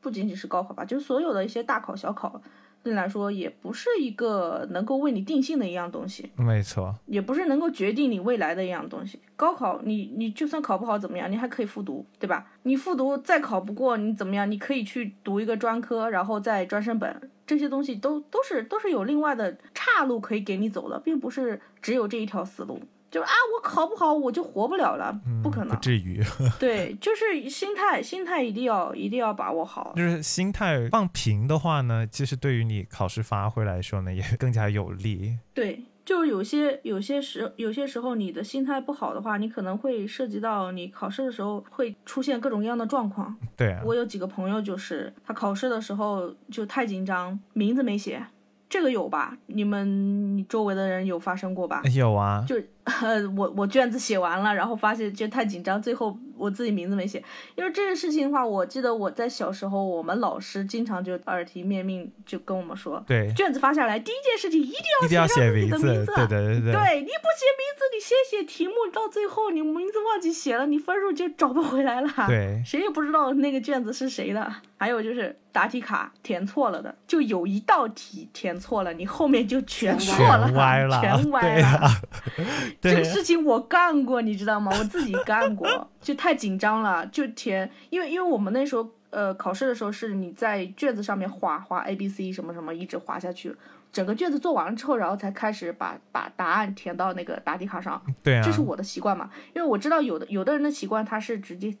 不仅仅是高考吧，就是所有的一些大考小考。对你来说，也不是一个能够为你定性的一样东西。没错，也不是能够决定你未来的一样东西。高考你你就算考不好怎么样，你还可以复读，对吧？你复读再考不过你怎么样？你可以去读一个专科，然后再专升本，这些东西都都是都是有另外的岔路可以给你走的，并不是只有这一条死路。就是啊，我考不好我就活不了了，不可能，不至于。对，就是心态，心态一定要一定要把握好。就是心态放平的话呢，其实对于你考试发挥来说呢，也更加有利。对，就是有些有些时有些时候你的心态不好的话，你可能会涉及到你考试的时候会出现各种各样的状况。对啊，我有几个朋友就是他考试的时候就太紧张，名字没写。这个有吧？你们你周围的人有发生过吧？有啊，就 呃，我 我卷子写完了，然后发现就太紧张，最后我自己名字没写。因为这个事情的话，我记得我在小时候，我们老师经常就耳提面命就跟我们说，对，卷子发下来第一件事情一定要写上自己的名字，对对对对，对，你不写名字，你先写题目，到最后你名字忘记写了，你分数就找不回来了。对，谁也不知道那个卷子是谁的。还有就是答题卡填错了的，就有一道题填错了，你后面就全错了，全歪了，全歪了。这个事情我干过，你知道吗？我自己干过，就太紧张了，就填，因为因为我们那时候呃考试的时候是你在卷子上面划划 A B C 什么什么，一直划下去，整个卷子做完了之后，然后才开始把把答案填到那个答题卡上。对啊，这是我的习惯嘛，因为我知道有的有的人的习惯他是直接。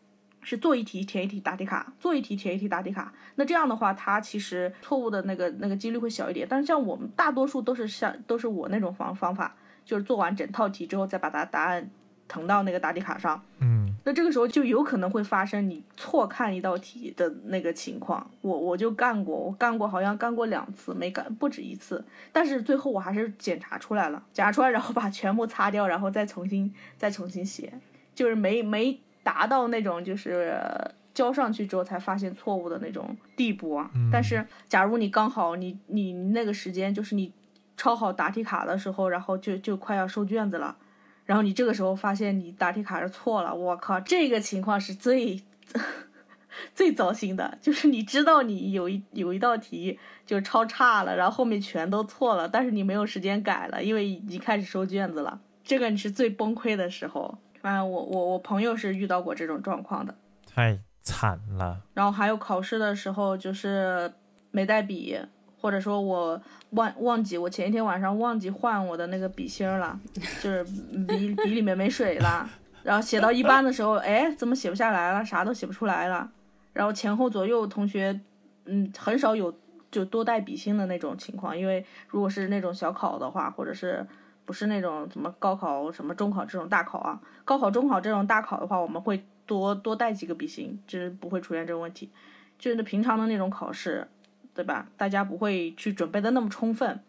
是做一题填一题答题卡，做一题填一题答题卡。那这样的话，它其实错误的那个那个几率会小一点。但是像我们大多数都是像都是我那种方方法，就是做完整套题之后再把它答案腾到那个答题卡上。嗯，那这个时候就有可能会发生你错看一道题的那个情况。我我就干过，我干过，好像干过两次，没干不止一次。但是最后我还是检查出来了，检查出来然后把全部擦掉，然后再重新再重新写，就是没没。达到那种就是交上去之后才发现错误的那种地步啊！但是假如你刚好你你那个时间就是你抄好答题卡的时候，然后就就快要收卷子了，然后你这个时候发现你答题卡是错了，我靠，这个情况是最 最糟心的，就是你知道你有一有一道题就抄差了，然后后面全都错了，但是你没有时间改了，因为已经开始收卷子了，这个你是最崩溃的时候。反正，我我我朋友是遇到过这种状况的，太惨了。然后还有考试的时候，就是没带笔，或者说我忘忘记，我前一天晚上忘记换我的那个笔芯了，就是笔笔里面没水了。然后写到一半的时候，哎，怎么写不下来了？啥都写不出来了。然后前后左右同学，嗯，很少有就多带笔芯的那种情况，因为如果是那种小考的话，或者是。不是那种什么高考、什么中考这种大考啊，高考、中考这种大考的话，我们会多多带几个笔芯，就是不会出现这个问题。就是平常的那种考试，对吧？大家不会去准备的那么充分，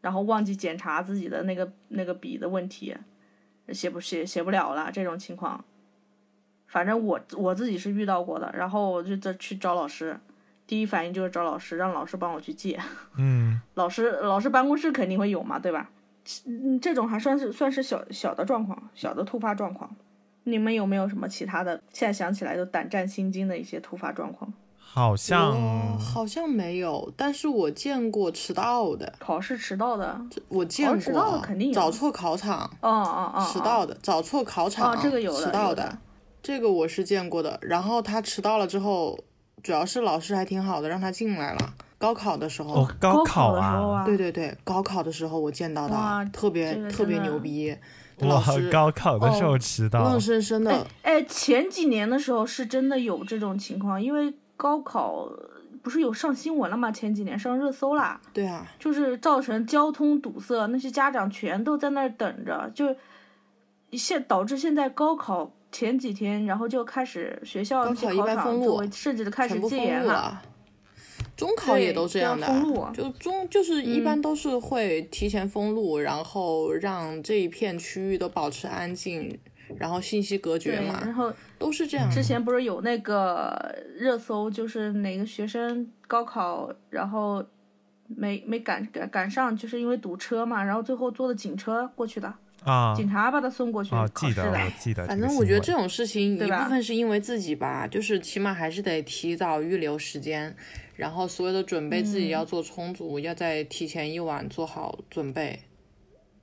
然后忘记检查自己的那个那个笔的问题，写不写写不了了这种情况。反正我我自己是遇到过的，然后我就再去找老师，第一反应就是找老师，让老师帮我去借。嗯，老师老师办公室肯定会有嘛，对吧？嗯，这种还算是算是小小的状况，小的突发状况。你们有没有什么其他的？现在想起来都胆战心惊的一些突发状况？好像好像没有，但是我见过迟到的，考试迟到的，我见过迟到的肯定有，找错考场，哦哦哦，迟到的，找错考场，这个有迟到的，这个我是见过的。然后他迟到了之后，主要是老师还挺好的，让他进来了。高考的时候，高考啊，对对对，高考的时候我见到的，特别特别牛逼。哇，高考的时候迟到，愣生生的。哎，前几年的时候是真的有这种情况，因为高考不是有上新闻了吗？前几年上热搜啦。对啊，就是造成交通堵塞，那些家长全都在那儿等着，就现导致现在高考前几天，然后就开始学校高考一般封路，甚至开始戒严了。中考也都这样的，就中就是一般都是会提前封路，然后让这一片区域都保持安静，然后信息隔绝嘛，然后都是这样。之前不是有那个热搜，就是哪个学生高考，然后没没赶赶赶上，就是因为堵车嘛，然后最后坐的警车过去的。啊！警察把他送过去考试的，记得。反正我觉得这种事情一部分是因为自己吧，就是起码还是得提早预留时间，然后所有的准备自己要做充足，要在提前一晚做好准备。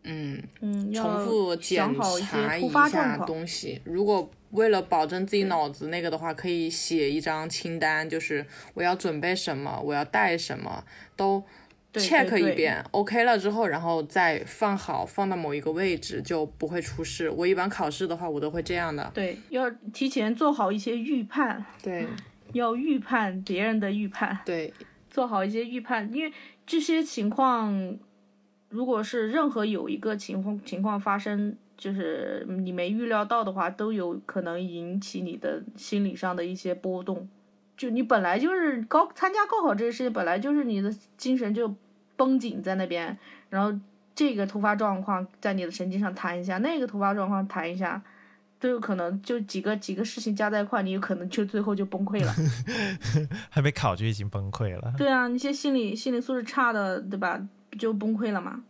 嗯嗯，重复检查一下东西。如果为了保证自己脑子那个的话，可以写一张清单，就是我要准备什么，我要带什么，都。check 对一遍，OK 了之后，然后再放好，放到某一个位置，就不会出事。我一般考试的话，我都会这样的。对，要提前做好一些预判，对要预判别人的预判，对，做好一些预判，因为这些情况，如果是任何有一个情况情况发生，就是你没预料到的话，都有可能引起你的心理上的一些波动。就你本来就是高参加高考这个事情，本来就是你的精神就绷紧在那边，然后这个突发状况在你的神经上弹一下，那个突发状况弹一下，都有可能就几个几个事情加在一块，你有可能就最后就崩溃了。还没考就已经崩溃了。对啊，那些心理心理素质差的，对吧？不就崩溃了吗。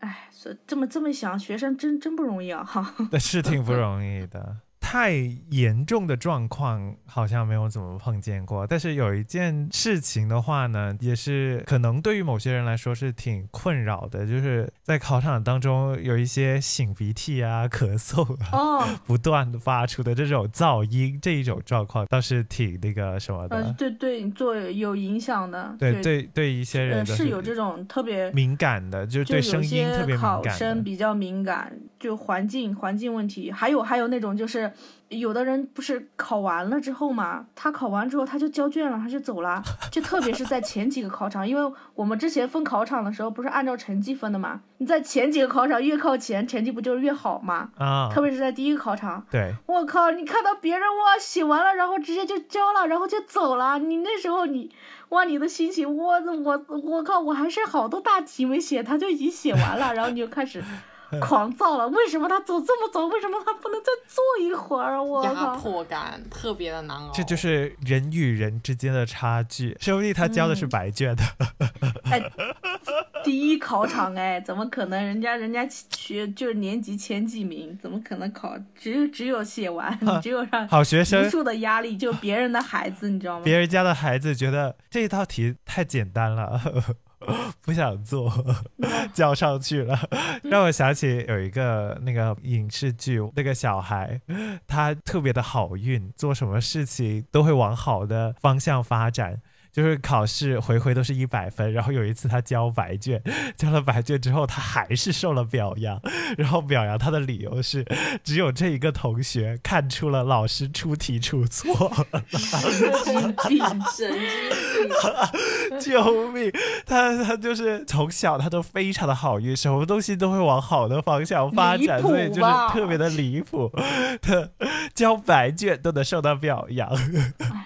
哎，所以这么这么想，学生真真不容易啊！哈，是挺不容易的。太严重的状况好像没有怎么碰见过，但是有一件事情的话呢，也是可能对于某些人来说是挺困扰的，就是在考场当中有一些擤鼻涕啊、咳嗽啊，哦，不断的发出的这种噪音，这一种状况倒是挺那个什么呃，的。对对，做有影响的，对对对，一些人呃，是有这种特别，敏感的，就是对声音特别敏考感考。生比较敏感，就环境环境问题，还有还有那种就是。有的人不是考完了之后嘛，他考完之后他就交卷了，他就走了。就特别是在前几个考场，因为我们之前分考场的时候不是按照成绩分的嘛，你在前几个考场越靠前，成绩不就是越好嘛？啊，特别是在第一个考场，对，我靠，你看到别人哇写完了，然后直接就交了，然后就走了，你那时候你哇你的心情，我我我靠，我还是好多大题没写，他就已经写完了，然后你就开始。狂躁了，为什么他走这么早？为什么他不能再坐一会儿？我压靠！迫感特别的难熬。这就是人与人之间的差距。说不定他交的是白卷的。哎，第一考场哎，怎么可能？人家人家学就是年级前几名，怎么可能考？只有只有写完，只有让好学生无数的压力，就别人的孩子，你知道吗？别人家的孩子觉得这一道题太简单了。不想做，叫上去了，让我想起有一个那个影视剧，那个小孩他特别的好运，做什么事情都会往好的方向发展。就是考试回回都是一百分，然后有一次他交白卷，交了白卷之后他还是受了表扬，然后表扬他的理由是只有这一个同学看出了老师出题出错，神经病，神经病，救命！他他就是从小他都非常的好运，什么东西都会往好的方向发展，所以就是特别的离谱。他交白卷都能受到表扬，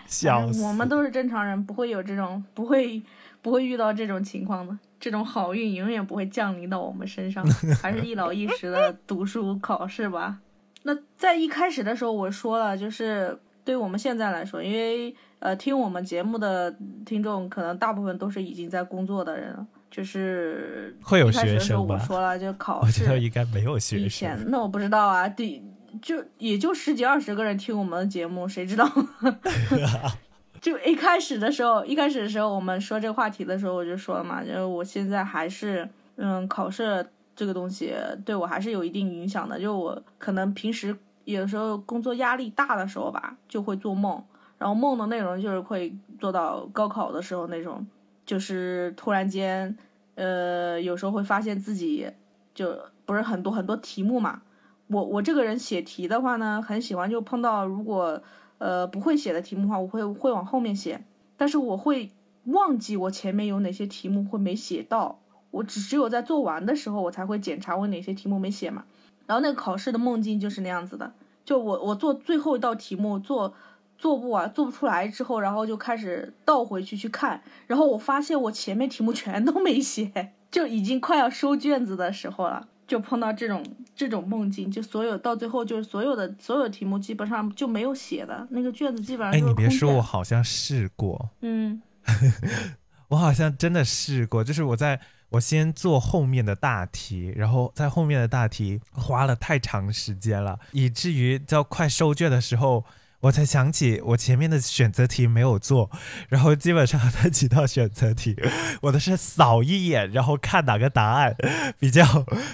笑死！我们都是正常人，不会有这种，不会不会遇到这种情况的。这种好运永远不会降临到我们身上，还是一老一实的读书考试吧。那在一开始的时候我说了，就是对我们现在来说，因为呃听我们节目的听众可能大部分都是已经在工作的人了，就是会有学生吧？我说了，就考试我觉得应该没有学以生。前那我不知道啊，对，就也就十几二十个人听我们的节目，谁知道？就一开始的时候，一开始的时候我们说这个话题的时候，我就说了嘛，就是我现在还是嗯，考试这个东西对我还是有一定影响的。就我可能平时有时候工作压力大的时候吧，就会做梦，然后梦的内容就是会做到高考的时候那种，就是突然间，呃，有时候会发现自己就不是很多很多题目嘛。我我这个人写题的话呢，很喜欢就碰到如果呃不会写的题目话，我会会往后面写，但是我会忘记我前面有哪些题目会没写到，我只只有在做完的时候我才会检查我哪些题目没写嘛。然后那个考试的梦境就是那样子的，就我我做最后一道题目做做不完做不出来之后，然后就开始倒回去去看，然后我发现我前面题目全都没写，就已经快要收卷子的时候了。就碰到这种这种梦境，就所有到最后就是所有的所有题目基本上就没有写的那个卷子基本上哎，你别说，我好像试过，嗯。我好像真的试过，就是我在我先做后面的大题，然后在后面的大题花了太长时间了，以至于到快收卷的时候，我才想起我前面的选择题没有做，然后基本上那几道选择题，我都是扫一眼，然后看哪个答案比较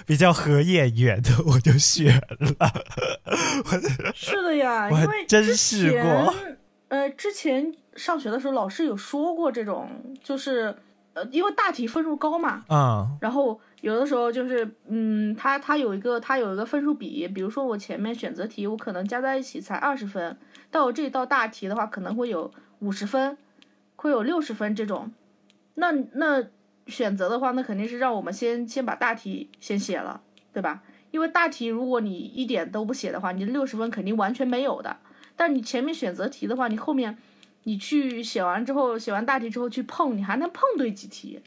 比较合眼缘的，我就选了。是的呀，因为真之试过呃，之前上学的时候老师有说过这种，就是呃，因为大题分数高嘛，嗯然后有的时候就是，嗯，它它有一个它有一个分数比，比如说我前面选择题我可能加在一起才二十分，到我这一道大题的话可能会有五十分，会有六十分这种。那那选择的话，那肯定是让我们先先把大题先写了，对吧？因为大题如果你一点都不写的话，你六十分肯定完全没有的。但你前面选择题的话，你后面你去写完之后，写完大题之后去碰，你还能碰对几题。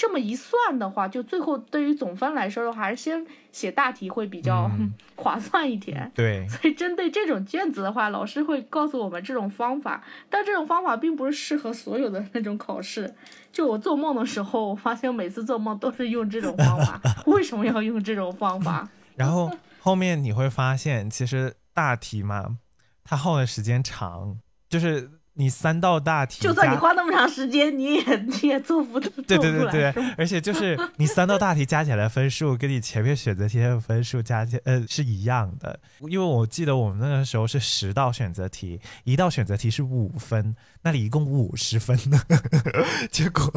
这么一算的话，就最后对于总分来说的话，还是先写大题会比较、嗯 划算一点。对，所以针对这种卷子的话，老师会告诉我们这种方法，但这种方法并不是适合所有的那种考试。就我做梦的时候，我发现每次做梦都是用这种方法，为什么要用这种方法？然后后面你会发现，其实大题嘛，它耗的时间长，就是你三道大题，就算你花那么长时间，你也你也做不对对对对对，而且就是你三道大题加起来分数跟你前面选择题的分数加起呃是一样的，因为我记得我们那个时候是十道选择题，一道选择题是五分，那里一共五十分呢，结果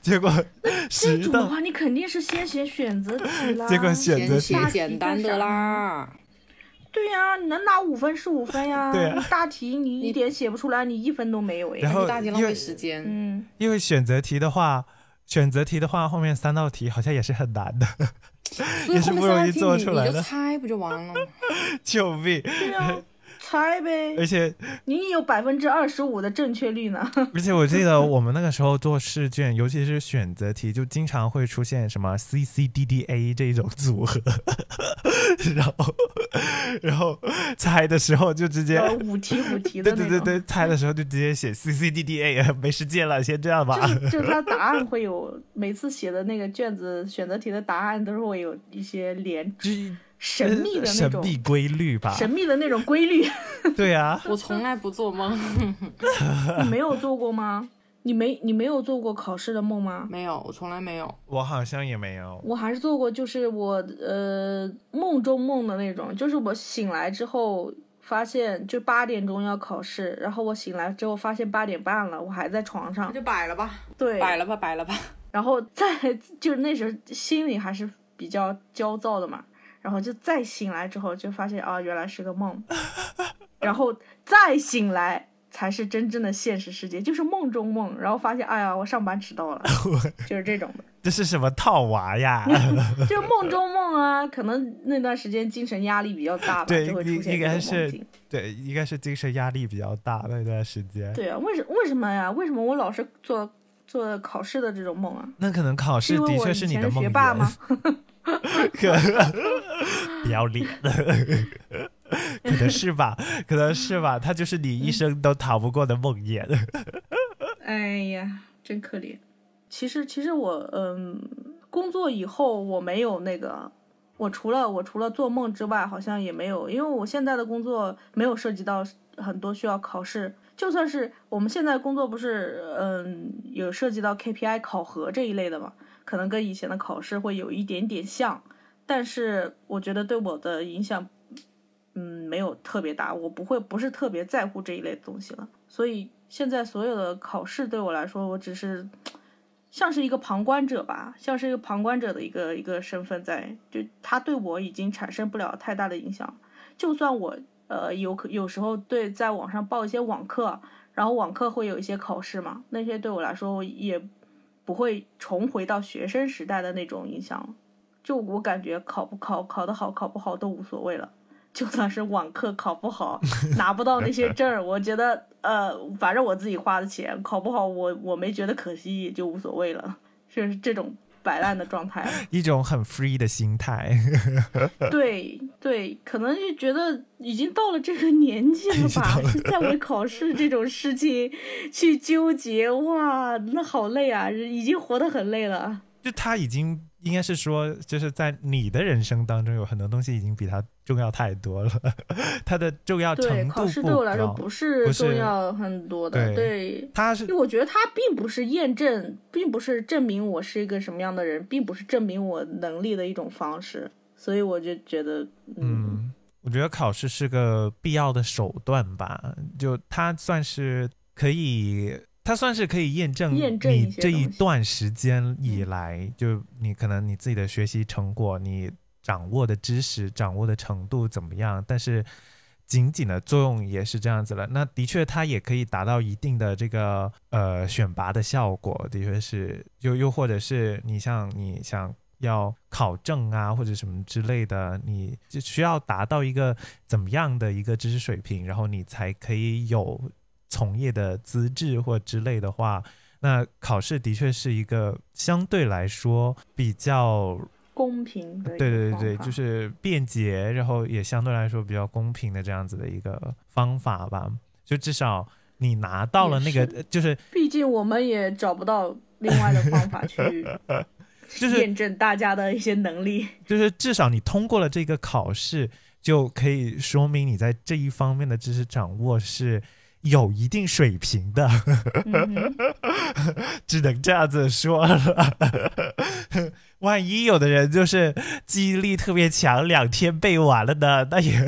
结果这种的话，你肯定是先写选择题啦。结果选择题简单的啦。对呀、你能拿五分是五分呀。对啊大题你一点写不出来，你一分都没有哎。然后大题浪因为费时间。嗯，因为选择题的话，选择题的话后面三道题好像也是很难的，也是不容易做出来的你就猜不就完了吗？救命！对呀、猜呗。而且你有百分之二十五的正确率呢。而且我记得我们那个时候做试卷，尤其是选择题，就经常会出现什么 C C D D A 这种组合，然后然后猜的时候就直接。呃，五题五题的。对对对对，猜的时候就直接写 C C D D A，没时间了，先这样吧。就是就是它答案会有每次写的那个卷子选择题的答案都是会有一些连就是神秘的那种神秘规律吧？神秘的那种规律。对啊，我从来不做梦，你没有做过吗？你没你没有做过考试的梦吗？没有，我从来没有。我好像也没有。我还是做过，就是我呃梦中梦的那种，就是我醒来之后发现就八点钟要考试，然后我醒来之后发现八点半了，我还在床上，就摆了吧，对，摆了吧，摆了吧。然后再 就是那时候心里还是比较焦躁的嘛，然后就再醒来之后就发现啊原来是个梦，然后再醒来才是真正的现实世界，就是梦中梦，然后发现哎呀我上班迟到了，就是这种的。这是什么套娃呀？就梦中梦啊，可能那段时间精神压力比较大吧，对就会出现应该是。对，应该是精神压力比较大那段时间。对啊，为什为什么呀？为什么我老是做做考试的这种梦啊？那可能考试的确是你的梦学霸魇吗？不要脸，可能是吧，可能是吧，他就是你一生都逃不过的梦魇。哎呀，真可怜。其实，其实我嗯，工作以后我没有那个，我除了我除了做梦之外，好像也没有，因为我现在的工作没有涉及到很多需要考试。就算是我们现在工作不是嗯有涉及到 KPI 考核这一类的嘛，可能跟以前的考试会有一点点像，但是我觉得对我的影响嗯，没有特别大，我不会不是特别在乎这一类的东西了。所以现在所有的考试对我来说，我只是像是一个旁观者吧，像是一个旁观者的一个一个身份在，就他对我已经产生不了太大的影响。就算我呃有可有时候对在网上报一些网课，然后网课会有一些考试嘛，那些对我来说也不会重回到学生时代的那种影响。就我感觉考不考考得好考不好都无所谓了。就算是网课考不好，拿不到那些证，我觉得呃，反正我自己花的钱，考不好我我没觉得可惜，也就无所谓了，就是这种摆烂的状态。一种很 free 的心态，对对，可能就觉得已经到了这个年纪了吧，是在为考试这种事情去纠结，哇，那好累啊，已经活得很累了。就他已经应该是说，就是在你的人生当中有很多东西已经比他重要太多了，他的重要程对，度考试对我来说不是重要很多的，对对。他是因为我觉得他并不是验证，并不是证明我是一个什么样的人，并不是证明我能力的一种方式，所以我就觉得，嗯，嗯，我觉得考试是个必要的手段吧，就它算是可以它算是可以验证验证你这一段时间以来，就你可能你自己的学习成果，你掌握的知识、掌握的程度怎么样，但是。仅仅的作用也是这样子了，那的确它也可以达到一定的这个呃选拔的效果，的确是，又又或者是你像你想要考证啊或者什么之类的，你就需要达到一个怎么样的一个知识水平，然后你才可以有从业的资质或之类的话，那考试的确是一个相对来说比较公平的一个对对对，就是便捷，然后也相对来说比较公平的这样子的一个方法吧。就至少你拿到了那个，就是毕竟我们也找不到另外的方法去 就是验证大家的一些能力。就是至少你通过了这个考试，就可以说明你在这一方面的知识掌握是有一定水平的，只能这样子说了。万一有的人就是记忆力特别强，两天背完了呢，那也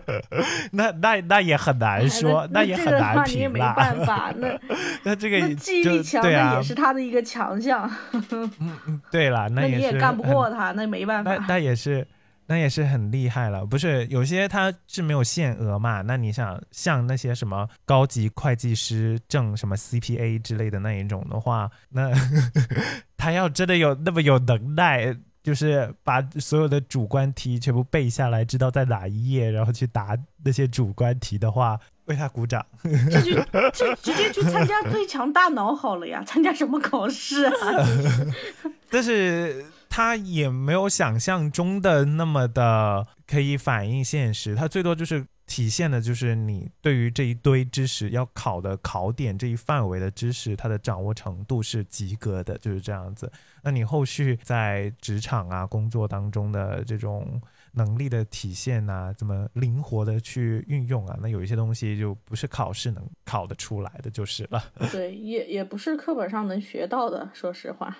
那那那也很难说，哎那也很难评法，那 那这个那记忆力强那也，是他的一个强项，对了，那也是你也干不过他，那没办法。那。那也是，那也是很厉害了。不是有些他是没有限额嘛？那你想像那些什么高级会计师证什么 CPA 之类的那一种的话，那 他要真的有那么有能耐。就是把所有的主观题全部背下来，知道在哪一页，然后去答那些主观题的话，为他鼓掌。这就这直接去参加最强大脑好了呀！参加什么考试啊？但是他也没有想象中的那么的可以反映现实，他最多就是体现的就是你对于这一堆知识要考的考点这一范围的知识，它的掌握程度是及格的，就是这样子。那你后续在职场啊工作当中的这种能力的体现啊，怎么灵活的去运用啊，那有一些东西就不是考试能考得出来的，就是了。对，也也不是课本上能学到的。说实话，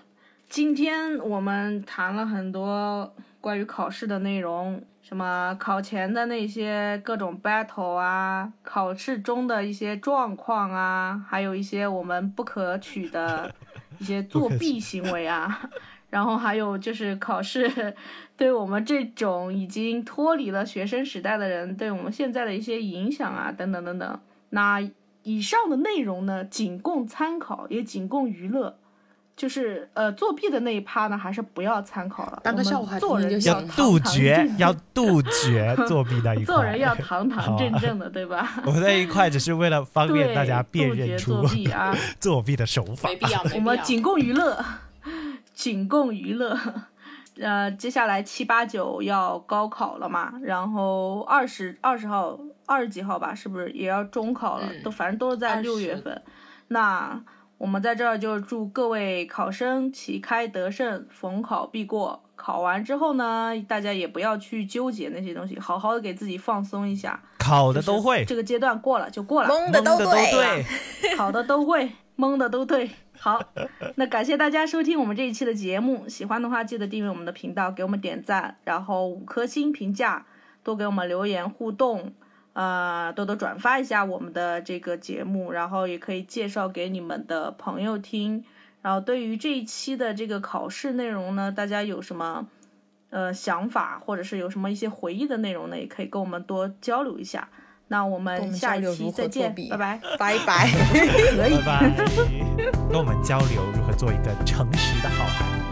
今天我们谈了很多关于考试的内容，什么考前的那些各种 battle 啊，考试中的一些状况啊，还有一些我们不可取的一些作弊行为啊。然后还有就是考试对我们这种已经脱离了学生时代的人，对我们现在的一些影响啊，等等等等。那以上的内容呢，仅供参考，也仅供娱乐。就是呃，作弊的那一趴呢，还是不要参考了。我们当个笑话做人就要杜绝，要杜绝作弊那一 块。做人要堂堂正啊正的，对吧？我们那一块只是为了方便，大家辨杜绝认出作弊啊。作弊的手法没。必要，我必要。们仅供娱乐，仅供娱乐。呃，接下来七八九要高考了嘛，然后二十二十号二十几号吧，是不是也要中考了？嗯都反正都是在六月20份。那我们在这儿就祝各位考生旗开得胜，逢考必过。考完之后呢，大家也不要去纠结那些东西，好好的给自己放松一下。考的就是都会，这个阶段过了就过了。蒙的都蒙的都对，考。的都会，蒙的都对。好，那感谢大家收听我们这一期的节目，喜欢的话记得订阅我们的频道，给我们点赞，然后五颗星评价，多给我们留言互动，呃，多多转发一下我们的这个节目，然后也可以介绍给你们的朋友听。然后对于这一期的这个考试内容呢，大家有什么呃想法，或者是有什么一些回忆的内容呢，也可以跟我们多交流一下。那我们们下一期再见，拜拜。拜拜。可以拜。拜，跟我们交流如何做一个诚实的好孩子。